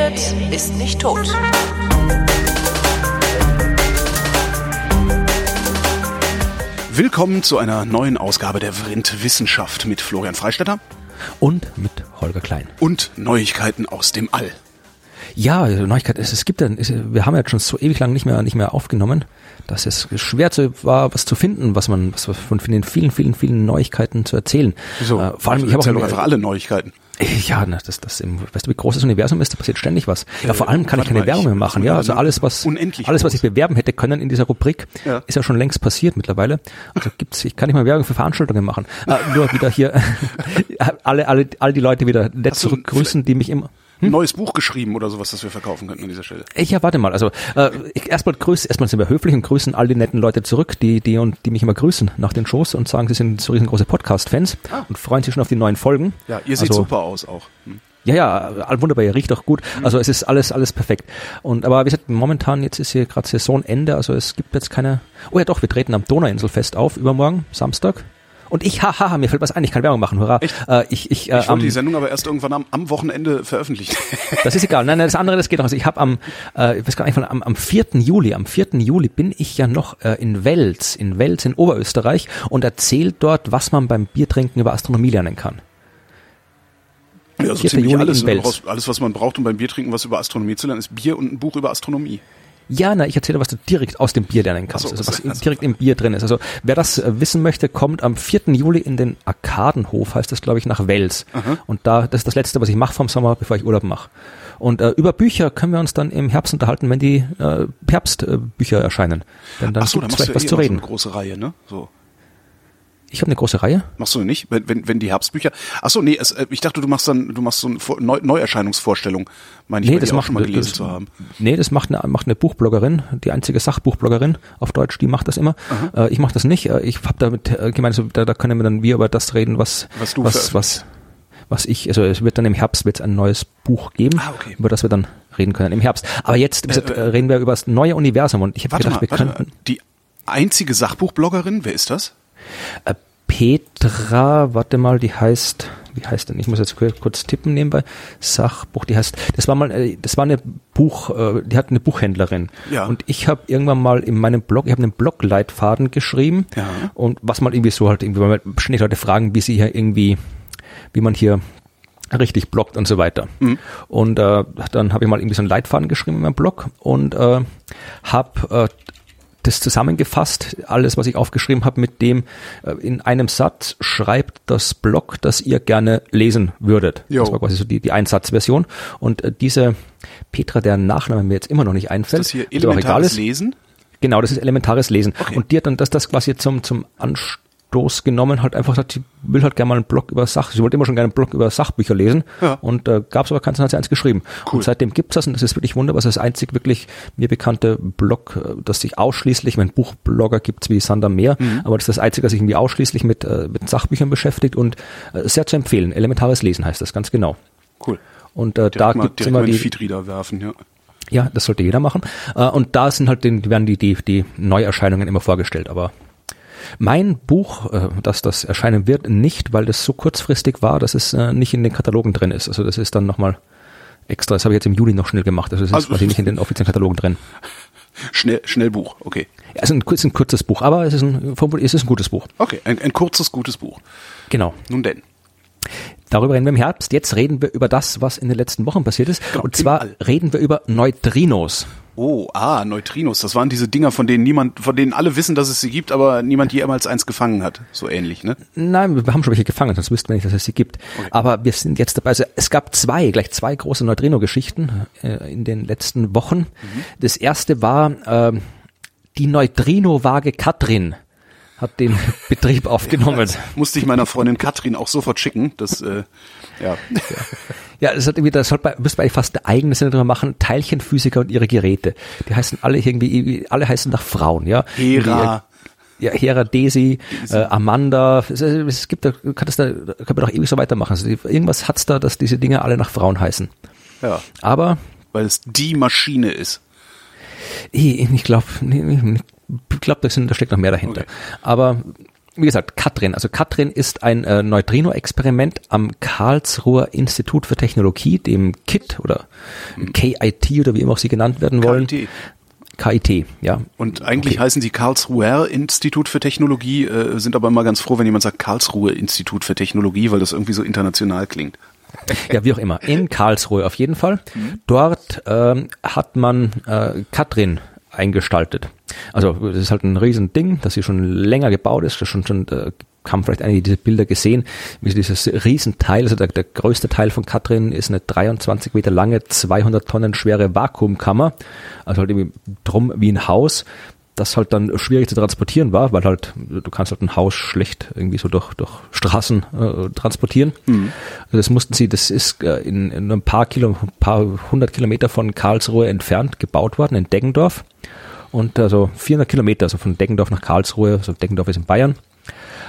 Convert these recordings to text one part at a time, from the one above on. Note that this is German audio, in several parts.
redet, ist nicht tot. Willkommen zu einer neuen Ausgabe der Vrind Wissenschaft mit Florian Freistetter und mit Holger Klein. Und Neuigkeiten aus dem All. Ja, Neuigkeit ist, es gibt ja, wir haben ja schon so ewig lang nicht mehr, nicht mehr aufgenommen, dass es schwer zu, war, was zu finden, was man, was von den vielen, vielen, vielen Neuigkeiten zu erzählen. So, äh, vor allem, ich habe auch einfach alle Neuigkeiten. Ja, das, das, im, weißt du, wie groß das Universum ist, da passiert ständig was. Ja, vor allem kann ich keine Werbung mehr machen. Ja, also alles, was, alles, was ich bewerben hätte können in dieser Rubrik, ja. ist ja schon längst passiert mittlerweile. Also gibt's, ich kann nicht mehr Werbung für Veranstaltungen machen. Äh, nur wieder hier, alle, alle, all die Leute wieder nett zurückgrüßen, die mich immer, hm? neues Buch geschrieben oder sowas, das wir verkaufen könnten an dieser Stelle. Ja, warte mal. Also äh, erstmal grüß, erstmal sind wir höflich und grüßen all die netten Leute zurück, die die und die mich immer grüßen nach den Shows und sagen, sie sind so riesengroße Podcast-Fans ah. und freuen sich schon auf die neuen Folgen. Ja, ihr seht also, super aus auch. Hm. Ja, ja, wunderbar, ihr riecht auch gut. Mhm. Also es ist alles, alles perfekt. Und aber wie gesagt, momentan jetzt ist hier gerade Saisonende, also es gibt jetzt keine. Oh ja, doch, wir treten am Donauinselfest auf übermorgen, Samstag. Und ich, haha, mir fällt was ein, ich kann Werbung machen, hurra. Äh, ich, ich, äh, ich wollte die Sendung aber erst irgendwann am, am Wochenende veröffentlichen. das ist egal. Nein, nein, das andere, das geht noch. Also ich habe am, äh, ich weiß gar nicht, am, am 4. Juli, am 4. Juli bin ich ja noch äh, in Wels, in Wels in Oberösterreich und erzählt dort, was man beim Biertrinken über Astronomie lernen kann. Ja, so ziemlich Juli alles, alles, was man braucht, um beim Biertrinken was über Astronomie zu lernen, ist Bier und ein Buch über Astronomie. Ja, na, ich erzähle, was du direkt aus dem Bier lernen kannst, so, also was also direkt im Bier drin ist. Also wer das äh, wissen möchte, kommt am 4. Juli in den Arkadenhof, heißt das, glaube ich, nach Wels. Aha. Und da, das ist das Letzte, was ich mache vom Sommer, bevor ich Urlaub mache. Und äh, über Bücher können wir uns dann im Herbst unterhalten, wenn die äh, Herbstbücher äh, erscheinen. Denn dann Ach so, gibt's vielleicht was eh zu reden. So eine große Reihe, ne? So. Ich habe eine große Reihe. Machst du nicht? Wenn, wenn, wenn die Herbstbücher. Ach so, nee, es, äh, ich dachte, du machst dann, du machst so eine Neu Neuerscheinungsvorstellung, meine ich, nee, das macht, schon mal gelesen das, zu haben. Nee, das macht eine, macht eine Buchbloggerin, die einzige Sachbuchbloggerin auf Deutsch, die macht das immer. Äh, ich mache das nicht. Äh, ich habe damit äh, gemeint, da, da können wir dann wir über das reden, was was du was, was was ich, also es wird dann im Herbst wird ein neues Buch geben, ah, okay. über das wir dann reden können im Herbst. Aber jetzt äh, äh, reden wir über das neue Universum und ich habe gedacht, mal, wir könnten mal. die einzige Sachbuchbloggerin, wer ist das? Petra, warte mal, die heißt, wie heißt denn? Ich muss jetzt kurz tippen nebenbei. Sachbuch, die heißt, das war mal, äh, das war eine Buch, äh, die hat eine Buchhändlerin. Ja. Und ich habe irgendwann mal in meinem Blog, ich habe einen Blogleitfaden geschrieben. Ja. Und was mal irgendwie so halt irgendwie, weil ständig Leute fragen, wie sie hier irgendwie, wie man hier richtig bloggt und so weiter. Mhm. Und äh, dann habe ich mal irgendwie so einen Leitfaden geschrieben in meinem Blog und äh, habe äh, das zusammengefasst, alles, was ich aufgeschrieben habe, mit dem äh, in einem Satz schreibt das Blog, das ihr gerne lesen würdet. Jo. Das war quasi so die, die Einsatzversion. Und äh, diese Petra, deren Nachname mir jetzt immer noch nicht einfällt, ist das hier elementares Lesen? Genau, das ist elementares Lesen. Okay. Und hat dann das, das quasi zum, zum Anstoß Stoß genommen, halt einfach gesagt, sie will halt gerne mal einen Blog über Sach, sie wollte immer schon gerne einen Blog über Sachbücher lesen ja. und äh, gab es aber keins, dann hat sie eins geschrieben. Cool. Und seitdem gibt's das und das ist wirklich wunderbar, das ist das einzig wirklich mir bekannte Blog, äh, das sich ausschließlich, wenn Buchblogger gibt's wie Sander mehr, mhm. aber das ist das einzige, das sich irgendwie ausschließlich mit, äh, mit Sachbüchern beschäftigt und äh, sehr zu empfehlen. Elementares Lesen heißt das, ganz genau. Cool. Und äh, da mal, gibt's immer die Feedreader werfen, ja. Ja, das sollte jeder machen. Äh, und da sind halt die, werden die, die, die Neuerscheinungen immer vorgestellt, aber mein Buch, äh, dass das erscheinen wird, nicht, weil das so kurzfristig war, dass es äh, nicht in den Katalogen drin ist. Also das ist dann nochmal extra. Das habe ich jetzt im Juli noch schnell gemacht. Also das also, ist quasi nicht in den offiziellen Katalogen drin. Schnell, schnell Buch, okay. Ja, es ist ein, es ist ein kurzes Buch, aber es ist ein, es ist ein gutes Buch. Okay, ein, ein kurzes, gutes Buch. Genau. Nun denn. Darüber reden wir im Herbst. Jetzt reden wir über das, was in den letzten Wochen passiert ist. Genau, und zwar reden wir über Neutrinos. Oh, ah, Neutrinos. Das waren diese Dinger, von denen niemand, von denen alle wissen, dass es sie gibt, aber niemand jemals eins gefangen hat. So ähnlich, ne? Nein, wir haben schon welche gefangen, sonst wüssten wir nicht, dass es sie gibt. Okay. Aber wir sind jetzt dabei. Also es gab zwei, gleich zwei große Neutrino-Geschichten äh, in den letzten Wochen. Mhm. Das erste war äh, die Neutrino-Waage Katrin hat den Betrieb aufgenommen. Ja, musste ich meiner Freundin Katrin auch sofort schicken. Das, äh, ja. Ja, das hat irgendwie, das sollte man, müsste man eigentlich fast eine eigene Sendung drüber machen. Teilchenphysiker und ihre Geräte. Die heißen alle irgendwie, alle heißen nach Frauen, ja. Hera. Ja, Hera, Daisy. Äh, Amanda. Es, es gibt, da kann das da, kann man doch ewig so weitermachen. Also irgendwas hat's da, dass diese Dinge alle nach Frauen heißen. Ja. Aber. Weil es die Maschine ist. Ich, ich glaube, ich glaube, da steckt noch mehr dahinter. Okay. Aber wie gesagt, Katrin. Also Katrin ist ein äh, Neutrino-Experiment am Karlsruher Institut für Technologie, dem KIT oder KIT oder wie immer auch sie genannt werden wollen. KIT. KIT, ja. Und eigentlich okay. heißen sie Karlsruher Institut für Technologie, äh, sind aber immer ganz froh, wenn jemand sagt Karlsruhe Institut für Technologie, weil das irgendwie so international klingt. Ja, wie auch immer. In Karlsruhe auf jeden Fall. Mhm. Dort ähm, hat man äh, Katrin eingestaltet. Also das ist halt ein Riesending, das hier schon länger gebaut ist, das schon schon äh, haben vielleicht einige diese Bilder gesehen, wie dieses Riesenteil, also der, der größte Teil von Katrin ist eine 23 Meter lange, 200 Tonnen schwere Vakuumkammer, also halt irgendwie drum wie ein Haus, das halt dann schwierig zu transportieren war, weil halt du kannst halt ein Haus schlecht irgendwie so durch, durch Straßen äh, transportieren. Mhm. Das mussten sie, das ist äh, in, in ein paar Kilo, ein paar hundert Kilometer von Karlsruhe entfernt gebaut worden, in Deggendorf. Und also 400 Kilometer, also von Deggendorf nach Karlsruhe, also Deggendorf ist in Bayern.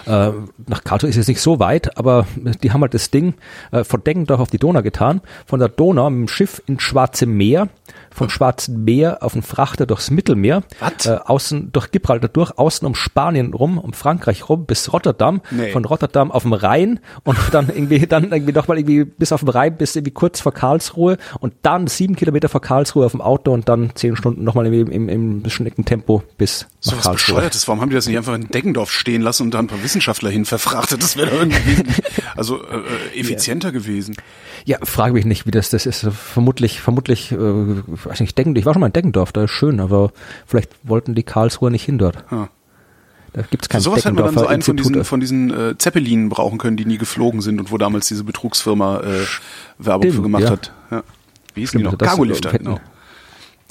Äh, nach Karlsruhe ist es nicht so weit, aber die haben halt das Ding äh, von Deggendorf auf die Donau getan, von der Donau mit dem Schiff ins Schwarze Meer vom Schwarzen Meer auf den Frachter durchs Mittelmeer, äh, außen durch Gibraltar durch, außen um Spanien rum, um Frankreich rum bis Rotterdam, nee. von Rotterdam auf dem Rhein und dann irgendwie dann irgendwie nochmal irgendwie bis auf dem Rhein bis irgendwie kurz vor Karlsruhe und dann sieben Kilometer vor Karlsruhe auf dem Auto und dann zehn Stunden nochmal im, im, im Schneckentempo bis so nach Karlsruhe. Bescheuertes. Warum haben die das nicht einfach in Deggendorf stehen lassen und da ein paar Wissenschaftler hin verfrachtet? Das wäre doch irgendwie also äh, äh effizienter ja. gewesen. Ja, frage mich nicht, wie das das ist. Vermutlich, vermutlich, äh, weiß nicht, Deggendorf. Ich war schon mal in Deggendorf, da ist schön, aber vielleicht wollten die Karlsruher nicht hin dort. Ja. Da gibt's kein Sowas hätte man dann so einen von diesen, von diesen äh, Zeppelinen brauchen können, die nie geflogen sind und wo damals diese Betrugsfirma äh, Werbung Stimmt, für gemacht ja. hat. Ja. Wie hieß die noch? Cargolifter, genau.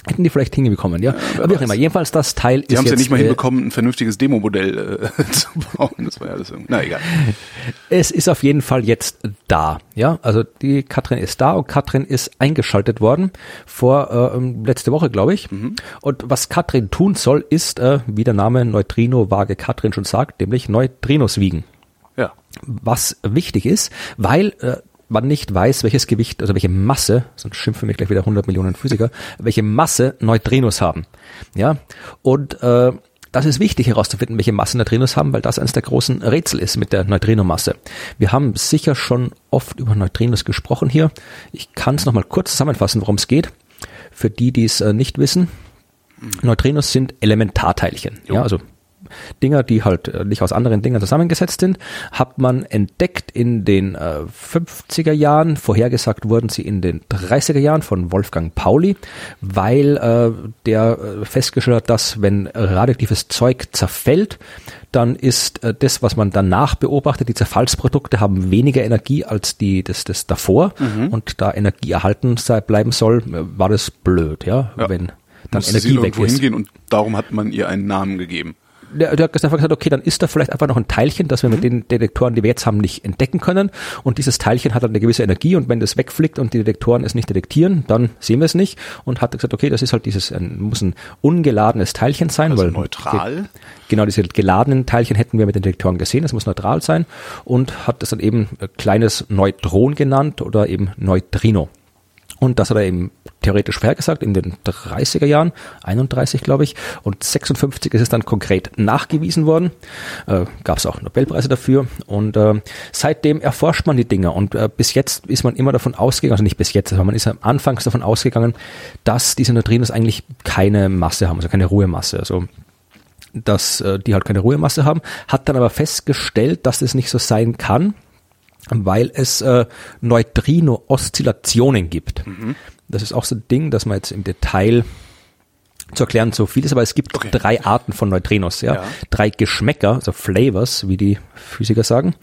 Hätten die vielleicht hingekommen, ja. ja Aber wie auch immer. Jedenfalls das Teil die ist. Die haben es ja nicht mal äh, hinbekommen, ein vernünftiges Demomodell äh, zu bauen. Das war ja alles irgendwie. Na egal. Es ist auf jeden Fall jetzt da, ja. Also die Katrin ist da und Katrin ist eingeschaltet worden vor äh, letzte Woche, glaube ich. Mhm. Und was Katrin tun soll, ist, äh, wie der Name Neutrino Waage Katrin schon sagt, nämlich Neutrinos wiegen. Ja. Was wichtig ist, weil äh, man nicht weiß, welches Gewicht, also welche Masse, sonst schimpfen wir gleich wieder 100 Millionen Physiker, welche Masse Neutrinos haben. Ja, und äh, das ist wichtig herauszufinden, welche Masse Neutrinos haben, weil das eines der großen Rätsel ist mit der Neutrinomasse. Wir haben sicher schon oft über Neutrinos gesprochen hier. Ich kann es nochmal kurz zusammenfassen, worum es geht. Für die, die es äh, nicht wissen. Neutrinos sind Elementarteilchen. Jo. Ja, also Dinger, die halt äh, nicht aus anderen Dingern zusammengesetzt sind, hat man entdeckt in den äh, 50er Jahren, vorhergesagt wurden sie in den 30er Jahren von Wolfgang Pauli, weil äh, der äh, festgestellt hat, dass wenn radioaktives Zeug zerfällt, dann ist äh, das, was man danach beobachtet, die Zerfallsprodukte haben weniger Energie als die das, das davor mhm. und da Energie erhalten sei, bleiben soll, äh, war das blöd, ja, ja. wenn dann Musste Energie weg ist. hingehen und darum hat man ihr einen Namen gegeben der, der hat einfach gesagt, okay, dann ist da vielleicht einfach noch ein Teilchen, das wir mhm. mit den Detektoren, die wir jetzt haben, nicht entdecken können. Und dieses Teilchen hat dann eine gewisse Energie und wenn das wegfliegt und die Detektoren es nicht detektieren, dann sehen wir es nicht. Und hat gesagt, okay, das ist halt dieses, ein, muss ein ungeladenes Teilchen sein. Also weil neutral. Genau, diese geladenen Teilchen hätten wir mit den Detektoren gesehen, das muss neutral sein. Und hat das dann eben kleines Neutron genannt oder eben Neutrino. Und das hat er eben theoretisch vorhergesagt in den 30er Jahren, 31 glaube ich, und 56 ist es dann konkret nachgewiesen worden. Äh, Gab es auch Nobelpreise dafür. Und äh, seitdem erforscht man die Dinger. Und äh, bis jetzt ist man immer davon ausgegangen, also nicht bis jetzt, aber man ist am Anfang davon ausgegangen, dass diese Neutrinos eigentlich keine Masse haben, also keine Ruhemasse. Also dass äh, die halt keine Ruhemasse haben, hat dann aber festgestellt, dass das nicht so sein kann weil es äh, Neutrino-Oszillationen gibt. Mhm. Das ist auch so ein Ding, dass man jetzt im Detail zu erklären so viel ist, aber es gibt okay. drei Arten von Neutrinos, ja? ja. Drei Geschmäcker, also Flavors, wie die Physiker sagen.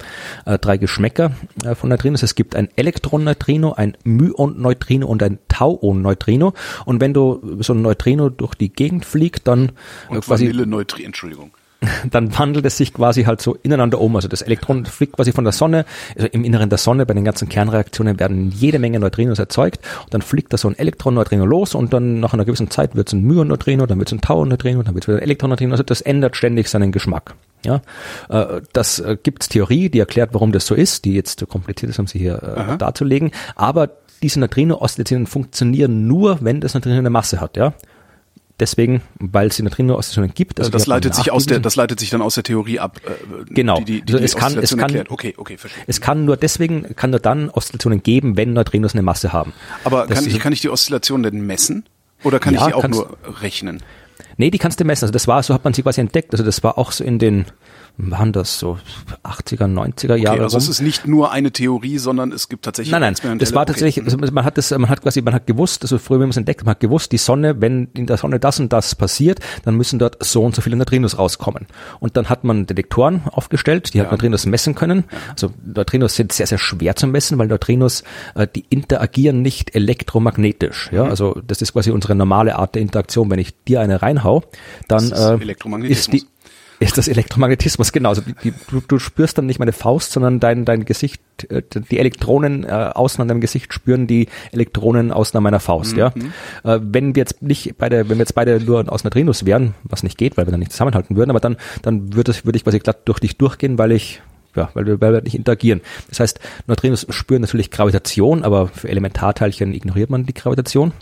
Äh, drei Geschmäcker äh, von Neutrinos. Es gibt ein Elektron-Neutrino, ein Myon-Neutrino und ein Tauon-Neutrino. Und wenn du so ein Neutrino durch die Gegend fliegt, dann äh, und quasi. Vanille-Neutrino, Entschuldigung dann wandelt es sich quasi halt so ineinander um. Also das Elektron fliegt quasi von der Sonne, also im Inneren der Sonne, bei den ganzen Kernreaktionen werden jede Menge Neutrinos erzeugt und dann fliegt da so ein Elektron-Neutrino los und dann nach einer gewissen Zeit wird es ein Myon-Neutrino, dann wird es ein Tau-Neutrino, dann wird es wieder ein Elektron-Neutrino. Also das ändert ständig seinen Geschmack. Ja, äh, das äh, gibt's Theorie, die erklärt, warum das so ist, die jetzt zu kompliziert ist, um sie hier äh, darzulegen. Aber diese Neutrino-Oszillationen funktionieren nur, wenn das Neutrino eine Masse hat. Ja, deswegen, weil es die Neutrino-Oszillationen gibt. Also, das leitet sich aus der, das leitet sich dann aus der Theorie ab. Äh, genau. Die, die, die also es kann, es kann, okay, okay, verstehe. Es kann nur deswegen, kann nur dann Oszillationen geben, wenn Neutrinos eine Masse haben. Aber kann ich, kann ich die Oszillation denn messen? Oder kann ja, ich die auch nur rechnen? Nee, die kannst du messen. Also das war, so hat man sie quasi entdeckt. Also das war auch so in den waren das so 80er, 90er Jahre. Okay, also rum. es ist nicht nur eine Theorie, sondern es gibt tatsächlich. Nein, nein, das war tatsächlich, also man hat das, man hat quasi, man hat gewusst, also früher, wenn man es entdeckt, man hat gewusst, die Sonne, wenn in der Sonne das und das passiert, dann müssen dort so und so viele Neutrinos rauskommen. Und dann hat man Detektoren aufgestellt, die ja. hat Neutrinos messen können. Also Neutrinos sind sehr, sehr schwer zu messen, weil Neutrinos, äh, die interagieren nicht elektromagnetisch. Ja, mhm. also das ist quasi unsere normale Art der Interaktion. Wenn ich dir eine reinhau, dann äh, ist die ist das Elektromagnetismus, genau. Also die, du, du spürst dann nicht meine Faust, sondern dein, dein Gesicht, äh, die Elektronen äh, außen an deinem Gesicht spüren die Elektronen außen an meiner Faust, mhm. ja. Äh, wenn wir jetzt nicht beide, wenn wir jetzt beide nur aus Neutrinos wären, was nicht geht, weil wir dann nicht zusammenhalten würden, aber dann, dann würde, würde ich quasi glatt durch dich durchgehen, weil ich ja, weil wir, weil wir nicht interagieren. Das heißt, Neutrinos spüren natürlich Gravitation, aber für Elementarteilchen ignoriert man die Gravitation.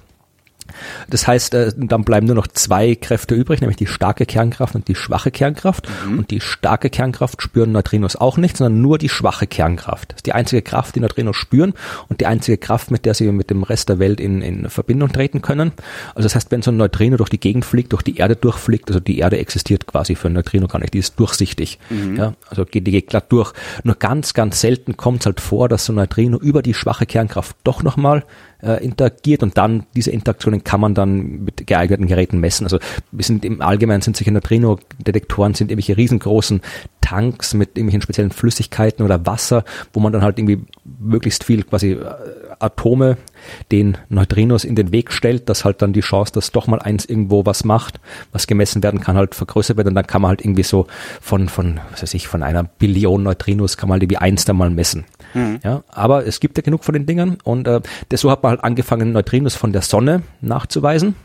Das heißt, äh, dann bleiben nur noch zwei Kräfte übrig, nämlich die starke Kernkraft und die schwache Kernkraft. Mhm. Und die starke Kernkraft spüren Neutrinos auch nicht, sondern nur die schwache Kernkraft. Das ist die einzige Kraft, die Neutrinos spüren und die einzige Kraft, mit der sie mit dem Rest der Welt in, in Verbindung treten können. Also das heißt, wenn so ein Neutrino durch die Gegend fliegt, durch die Erde durchfliegt, also die Erde existiert quasi für ein Neutrino gar nicht, die ist durchsichtig. Mhm. Ja, also geht, die geht glatt durch. Nur ganz, ganz selten kommt es halt vor, dass so ein Neutrino über die schwache Kernkraft doch nochmal äh, interagiert und dann diese Interaktionen kann man dann mit geeigneten Geräten messen. Also wir sind im Allgemeinen sind solche Neutrino-Detektoren sind irgendwelche riesengroßen Tanks mit irgendwelchen speziellen Flüssigkeiten oder Wasser, wo man dann halt irgendwie möglichst viel quasi äh, Atome den Neutrinos in den Weg stellt, dass halt dann die Chance, dass doch mal eins irgendwo was macht, was gemessen werden kann, halt vergrößert wird und dann kann man halt irgendwie so von, von, was weiß ich, von einer Billion Neutrinos kann man halt irgendwie eins da mal messen. Mhm. Ja, aber es gibt ja genug von den Dingern und äh, das, so hat man halt angefangen, Neutrinos von der Sonne nachzuweisen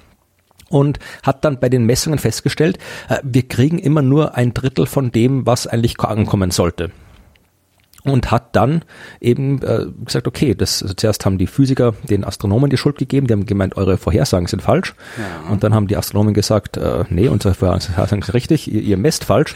und hat dann bei den Messungen festgestellt, äh, wir kriegen immer nur ein Drittel von dem, was eigentlich ankommen sollte und hat dann eben äh, gesagt, okay, das also zuerst haben die Physiker den Astronomen die Schuld gegeben, die haben gemeint, eure Vorhersagen sind falsch. Ja. Und dann haben die Astronomen gesagt, äh, nee, unsere Vorhersagen sind richtig, ihr, ihr messt falsch.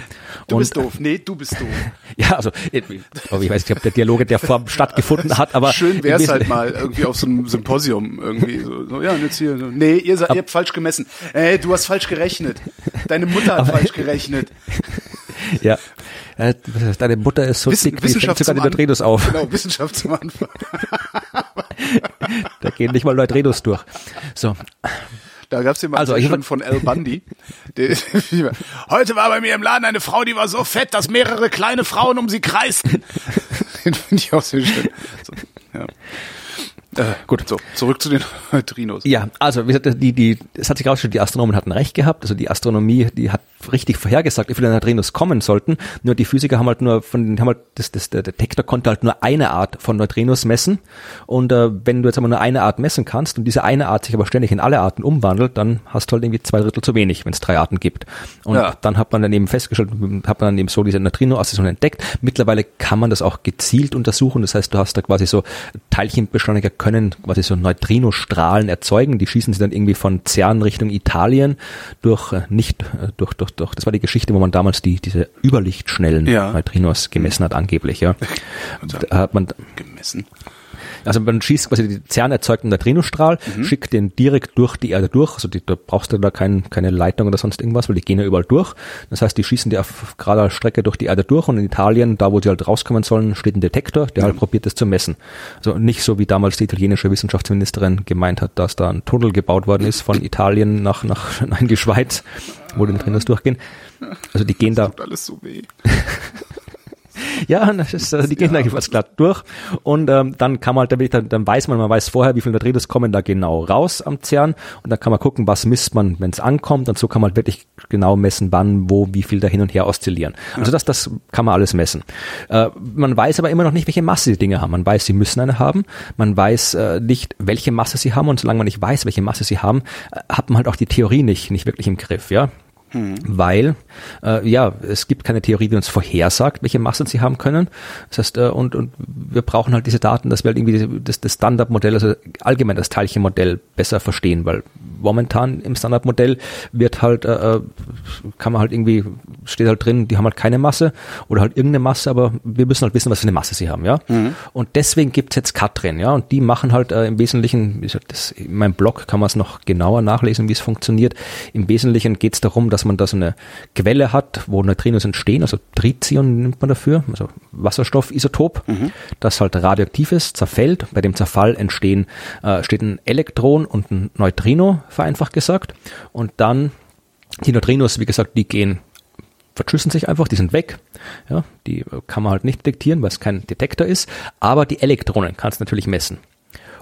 Du und, bist doof, nee, du bist doof. ja, also ich, ich weiß nicht, ob der Dialog der Form stattgefunden hat, aber schön wäre es halt mal irgendwie auf so einem Symposium irgendwie so, so ja, und jetzt hier so, nee, ihr, seid, ihr habt falsch gemessen. Ey, du hast falsch gerechnet. Deine Mutter hat falsch gerechnet. ja, äh, deine Mutter ist so Wissen, dick, die fängt sogar die Neutrinos auf. Genau, Wissenschaft zum Anfang. da gehen nicht mal Neutrinos durch. So. Da gab's jemanden also, schon von Al Bundy. Heute war bei mir im Laden eine Frau, die war so fett, dass mehrere kleine Frauen um sie kreisten. Den finde ich auch sehr schön. So, ja. Äh, gut, so, zurück zu den Neutrinos. Ja, also wie gesagt, die, die, es hat sich rausgestellt, die Astronomen hatten recht gehabt. Also die Astronomie, die hat richtig vorhergesagt, wie viele Neutrinos kommen sollten. Nur die Physiker haben halt nur von, haben halt, das, das, der Detektor konnte halt nur eine Art von Neutrinos messen. Und äh, wenn du jetzt aber nur eine Art messen kannst und diese eine Art sich aber ständig in alle Arten umwandelt, dann hast du halt irgendwie zwei Drittel zu wenig, wenn es drei Arten gibt. Und ja. dann hat man dann eben festgestellt, hat man dann eben so diese Neutrino-Assoziation entdeckt. Mittlerweile kann man das auch gezielt untersuchen. Das heißt, du hast da quasi so Teilchenbeschleuniger können quasi so Neutrinostrahlen erzeugen. Die schießen sie dann irgendwie von CERN Richtung Italien durch äh, nicht äh, durch durch durch. Das war die Geschichte, wo man damals die diese überlichtschnellen ja. Neutrinos gemessen hat angeblich. Ja, da hat man gemessen. Also man schießt quasi die CERN erzeugten Neutrinostrahl, mhm. schickt den direkt durch die Erde durch. Also die, da brauchst du da kein, keine Leitung oder sonst irgendwas, weil die gehen ja überall durch. Das heißt, die schießen die auf gerader Strecke durch die Erde durch und in Italien, da wo sie halt rauskommen sollen, steht ein Detektor, der mhm. halt probiert das zu messen. Also nicht so wie damals die italienische Wissenschaftsministerin gemeint hat, dass da ein Tunnel gebaut worden ist von Italien nach, nach in die Schweiz, wo die Neutrinos durchgehen. Also die gehen das da. alles so weh. ja, das ist, also die gehen ja. da jeweils glatt durch. Und ähm, dann kann man halt, dann, dann weiß man, man weiß vorher, wie viele Neutrinos kommen da genau raus am CERN. Und dann kann man gucken, was misst man, wenn es ankommt. Und so kann man halt wirklich genau messen, wann, wo, wie viel da hin und her oszillieren. Ja. Also das, das kann man alles messen. Äh, man weiß aber immer noch nicht, welche Masse die Dinge haben. Man weiß, sie müssen eine haben. Man weiß äh, nicht, welche Masse sie haben. Und solange man nicht weiß, welche Masse sie haben, äh, hat man halt auch die Theorie nicht, nicht wirklich im Griff, ja. Mhm. weil äh, ja, es gibt keine Theorie, die uns vorhersagt, welche Massen sie haben können. Das heißt, äh, und, und wir brauchen halt diese Daten, dass wir halt irgendwie das, das Standardmodell, also allgemein das Teilchenmodell besser verstehen, weil momentan im Standardmodell wird halt, äh, äh, kann man halt irgendwie, steht halt drin, die haben halt keine Masse oder halt irgendeine Masse, aber wir müssen halt wissen, was für eine Masse sie haben, ja. Mhm. Und deswegen gibt's jetzt Katrin, ja, und die machen halt äh, im Wesentlichen, das, in meinem Blog kann man es noch genauer nachlesen, wie es funktioniert. Im Wesentlichen geht's darum, dass man da so eine Quelle hat, wo Neutrinos entstehen, also Tritium nimmt man dafür, also Wasserstoffisotop, mhm. das halt radioaktiv ist, zerfällt. Bei dem Zerfall entstehen, äh, steht ein Elektron und ein Neutrino vereinfacht gesagt. Und dann die Neutrinos, wie gesagt, die gehen, verschüssen sich einfach, die sind weg. Ja, die kann man halt nicht detektieren, weil es kein Detektor ist. Aber die Elektronen kannst du natürlich messen.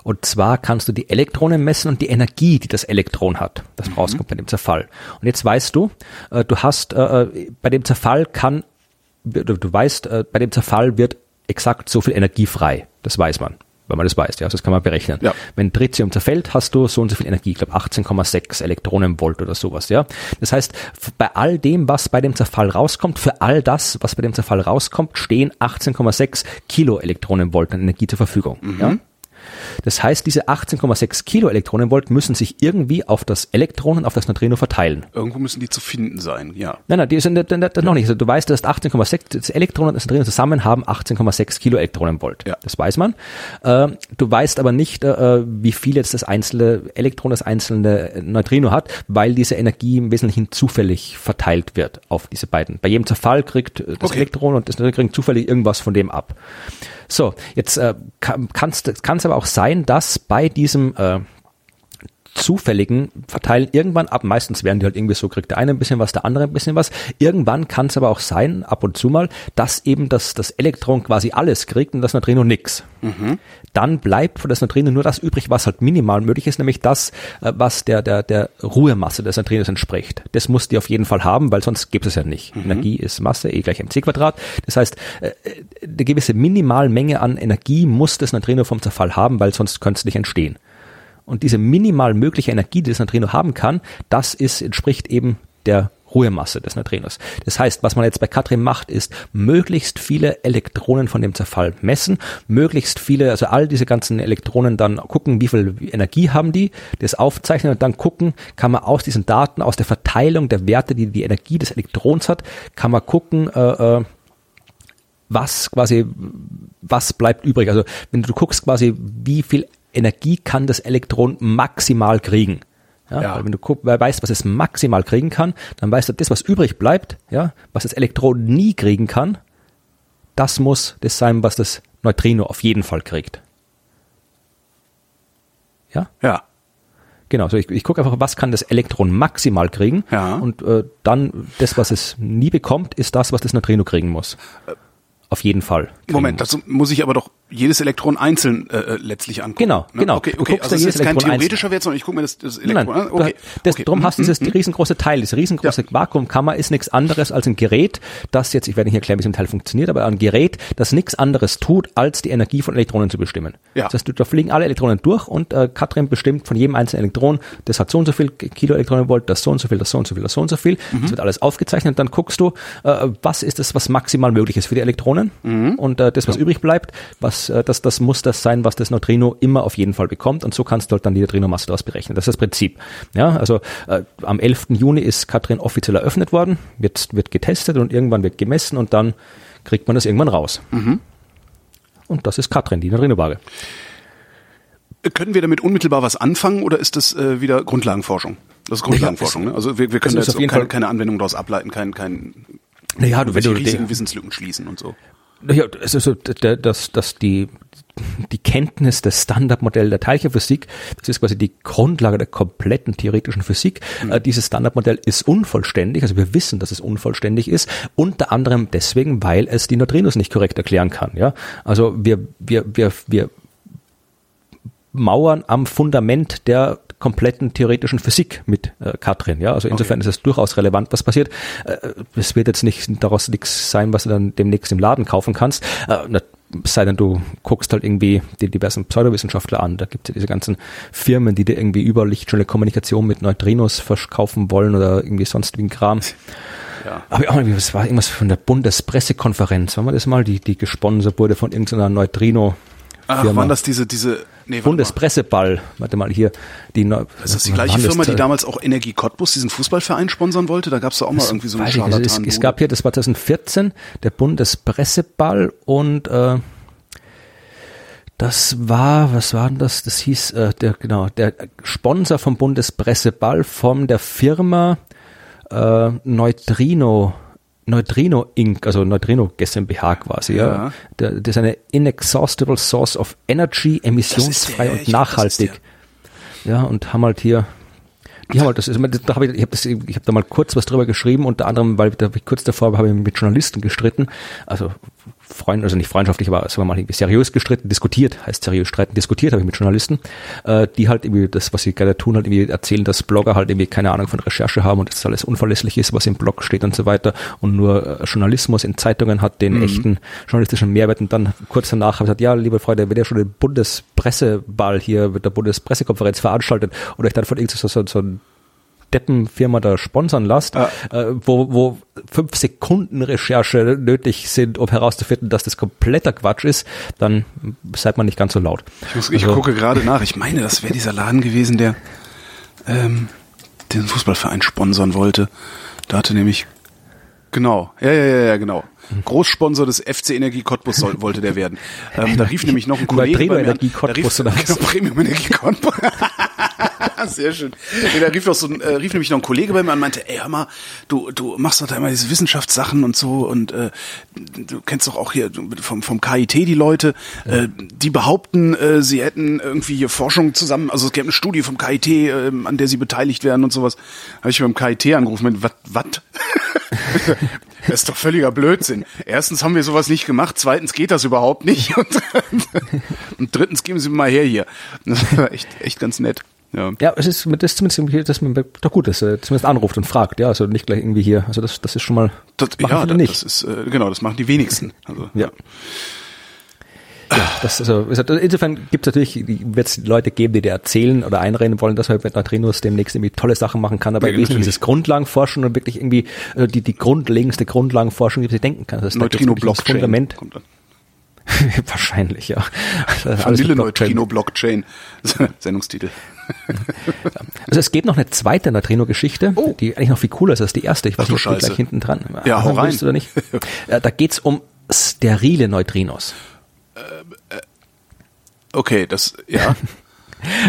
Und zwar kannst du die Elektronen messen und die Energie, die das Elektron hat, das mhm. rauskommt bei dem Zerfall. Und jetzt weißt du, äh, du hast, äh, äh bei dem Zerfall kann, du, du weißt, äh, bei dem Zerfall wird exakt so viel Energie frei. Das weiß man wenn man das weiß. Ja, also das kann man berechnen. Ja. Wenn Tritium zerfällt, hast du so und so viel Energie, ich glaube 18,6 Elektronenvolt oder sowas. Ja, das heißt, bei all dem, was bei dem Zerfall rauskommt, für all das, was bei dem Zerfall rauskommt, stehen 18,6 Kilo Elektronenvolt an Energie zur Verfügung. Mhm. Ja? Das heißt, diese 18,6 Kilo Elektronenvolt müssen sich irgendwie auf das Elektron und auf das Neutrino verteilen. Irgendwo müssen die zu finden sein, ja. Nein, nein, die sind das noch nicht. Also du weißt, dass 18,6, das Elektron und das Neutrino zusammen haben 18,6 Kilo Elektronenvolt. Ja. Das weiß man. Äh, du weißt aber nicht, äh, wie viel jetzt das einzelne Elektron, das einzelne Neutrino hat, weil diese Energie im Wesentlichen zufällig verteilt wird auf diese beiden. Bei jedem Zerfall kriegt das okay. Elektron und das Neutrino kriegen zufällig irgendwas von dem ab. So, jetzt äh, kann es aber auch sein, dass bei diesem äh, zufälligen verteilen irgendwann ab. Meistens werden die halt irgendwie so, kriegt der eine ein bisschen was, der andere ein bisschen was. Irgendwann kann es aber auch sein, ab und zu mal, dass eben das, das Elektron quasi alles kriegt und das Neutrino nix. Mhm. Dann bleibt von das Neutrino nur das übrig, was halt minimal möglich ist, nämlich das, äh, was der, der, der Ruhemasse des Neutrinos entspricht. Das muss die auf jeden Fall haben, weil sonst gibt es ja nicht. Mhm. Energie ist Masse, E gleich mc Quadrat. Das heißt, äh, eine gewisse Minimalmenge an Energie muss das Neutrino vom Zerfall haben, weil sonst könnte es nicht entstehen. Und diese minimal mögliche Energie, die das Neutrino haben kann, das ist, entspricht eben der Ruhemasse des Neutrinos. Das heißt, was man jetzt bei Katrin macht, ist möglichst viele Elektronen von dem Zerfall messen, möglichst viele, also all diese ganzen Elektronen dann gucken, wie viel Energie haben die, das aufzeichnen und dann gucken, kann man aus diesen Daten, aus der Verteilung der Werte, die die Energie des Elektrons hat, kann man gucken, äh, äh, was quasi, was bleibt übrig. Also wenn du guckst quasi, wie viel Energie kann das Elektron maximal kriegen. Ja, ja. wenn du weißt, was es maximal kriegen kann, dann weißt du, das, was übrig bleibt, ja, was das Elektron nie kriegen kann, das muss das sein, was das Neutrino auf jeden Fall kriegt. Ja? Ja. Genau, so ich, ich gucke einfach, was kann das Elektron maximal kriegen ja. und äh, dann das, was es nie bekommt, ist das, was das Neutrino kriegen muss. Auf jeden Fall. Moment, das muss ich aber doch jedes Elektron einzeln äh, äh, letztlich angucken. Genau, ne? genau. Okay, okay. Also das ist kein theoretischer Wert, sondern ich gucke mir das, das Elektron nein, an. Okay. Das, okay. Darum hast du dieses mhm. riesengroße Teil, diese riesengroße ja. Vakuumkammer ist nichts anderes als ein Gerät, das jetzt, ich werde nicht erklären, wie es im Teil funktioniert, aber ein Gerät, das nichts anderes tut, als die Energie von Elektronen zu bestimmen. Ja. Das heißt, da fliegen alle Elektronen durch und äh, Katrin bestimmt von jedem einzelnen Elektron, das hat so und so viel Kilo Elektronenvolt, das so und so viel, das so und so viel, das so und so viel. Mhm. Das wird alles aufgezeichnet. Dann guckst du, äh, was ist das, was maximal möglich ist für die Elektronen mhm. und äh, das, was ja. übrig bleibt, was äh, das, das muss das sein, was das Neutrino immer auf jeden Fall bekommt und so kannst du halt dann die Neutrino-Masse daraus berechnen. Das ist das Prinzip. Ja, also äh, am 11. Juni ist Katrin offiziell eröffnet worden, wird, wird getestet und irgendwann wird gemessen und dann kriegt man das irgendwann raus. Mhm. Und das ist Katrin, die Neutrino-Waage. Können wir damit unmittelbar was anfangen oder ist das äh, wieder Grundlagenforschung? Das ist Grundlagenforschung, ne? Also wir, wir können jetzt keine, keine Anwendung daraus ableiten, kein, kein naja, du, wenn du riesigen Wissenslücken schließen und so. Ja, es ist so, dass, dass die, die Kenntnis des Standardmodells der Teilchenphysik, das ist quasi die Grundlage der kompletten theoretischen Physik. Mhm. Äh, dieses Standardmodell ist unvollständig, also wir wissen, dass es unvollständig ist, unter anderem deswegen, weil es die Neutrinos nicht korrekt erklären kann. Ja, also wir, wir, wir, wir mauern am Fundament der kompletten theoretischen Physik mit äh, Katrin. Ja, also insofern okay. ist es durchaus relevant, was passiert. Äh, es wird jetzt nicht daraus nichts sein, was du dann demnächst im Laden kaufen kannst. Äh, sei denn du guckst halt irgendwie die diversen Pseudowissenschaftler an. Da gibt es ja diese ganzen Firmen, die dir irgendwie über lichtschnelle Kommunikation mit Neutrinos verkaufen wollen oder irgendwie sonst wie ein Kram. Ja. Aber auch irgendwie, was war irgendwas von der Bundespressekonferenz, war mal das mal, die, die gesponsert wurde von irgendeiner Neutrino. Ach, waren das diese, diese, nee, Bundespresseball, warte mal hier, die Neu Ist das die gleiche Firma, die damals auch Energie Cottbus, diesen Fußballverein sponsern wollte? Da gab es da auch mal irgendwie so einen Scharlatan. Es, es gab hier, das war 2014, der Bundespresseball und äh, das war, was war denn das? Das hieß, äh, der, genau, der Sponsor vom Bundespresseball von der Firma äh, Neutrino, Neutrino Inc., also Neutrino GmbH quasi, ja. ja. Der, das ist eine inexhaustible source of energy, emissionsfrei und nachhaltig. Ja, und haben halt hier die haben halt das, da habe ich, ich habe habe da mal kurz was drüber geschrieben, unter anderem, weil da ich kurz davor habe ich mit Journalisten gestritten, also Freund, also nicht freundschaftlich, aber sagen wir mal irgendwie seriös gestritten, diskutiert, heißt seriös streiten, diskutiert habe ich mit Journalisten, äh, die halt irgendwie das, was sie gerne tun, halt irgendwie erzählen, dass Blogger halt irgendwie keine Ahnung von Recherche haben und dass alles unverlässlich ist, was im Blog steht und so weiter und nur äh, Journalismus in Zeitungen hat den mhm. echten journalistischen Mehrwert und dann kurz danach habe ich gesagt, ja, liebe Freunde, wenn ihr schon den Bundespresseball hier mit der Bundespressekonferenz veranstaltet oder euch dann von irgend so, so, so ein Deppenfirma da sponsern lasst, ah. äh, wo, wo fünf Sekunden Recherche nötig sind, um herauszufinden, dass das kompletter Quatsch ist, dann seid man nicht ganz so laut. Ich, muss, ich also, gucke gerade nach. Ich meine, das wäre dieser Laden gewesen, der ähm, den Fußballverein sponsern wollte. Da hatte nämlich Genau, ja, ja, ja, ja, genau. Großsponsor des FC Energie Cottbus soll, wollte der werden. Ähm, da rief nämlich noch ein Kollege Premium Energie Cottbus oder was? Genau, Premium Energie Cottbus. Sehr schön. Nee, da rief, noch so, äh, rief nämlich noch ein Kollege bei mir an und meinte, ey, hör mal, du, du machst doch da immer diese Wissenschaftssachen und so und äh, du kennst doch auch hier vom, vom KIT die Leute, äh, die behaupten, äh, sie hätten irgendwie hier Forschung zusammen, also es gäbe eine Studie vom KIT, äh, an der sie beteiligt werden und sowas. Habe ich beim KIT angerufen, mit, was, was? Das ist doch völliger Blödsinn. Erstens haben wir sowas nicht gemacht, zweitens geht das überhaupt nicht und, und drittens geben Sie mal her hier. Das war echt, echt ganz nett. Ja. ja, es ist das ist zumindest dass man doch gut, dass er zumindest anruft und fragt, ja, also nicht gleich irgendwie hier, also das, das ist schon mal das, ja, das, nicht. das ist äh, genau, das machen die wenigsten. Also, ja. Ja, das, also, insofern gibt es natürlich, wird es Leute geben, die dir erzählen oder einreden wollen, dass man mit Neutrinos demnächst irgendwie tolle Sachen machen kann, aber ja, im dieses Grundlagenforschen und wirklich irgendwie also die, die grundlegendste Grundlagenforschung, die man sich denken kann. Das Neutrino-Blockchain Fundament. Kommt dann. Wahrscheinlich, ja. Vanille Neutrino Blockchain. Sendungstitel. Also es gibt noch eine zweite Neutrino-Geschichte, oh. die eigentlich noch viel cooler ist als die erste. Ich weiß nicht, ob gleich hinten dran. Ja, hau rein. Oder nicht. Da geht's um sterile Neutrinos. Äh, äh, okay, das, ja.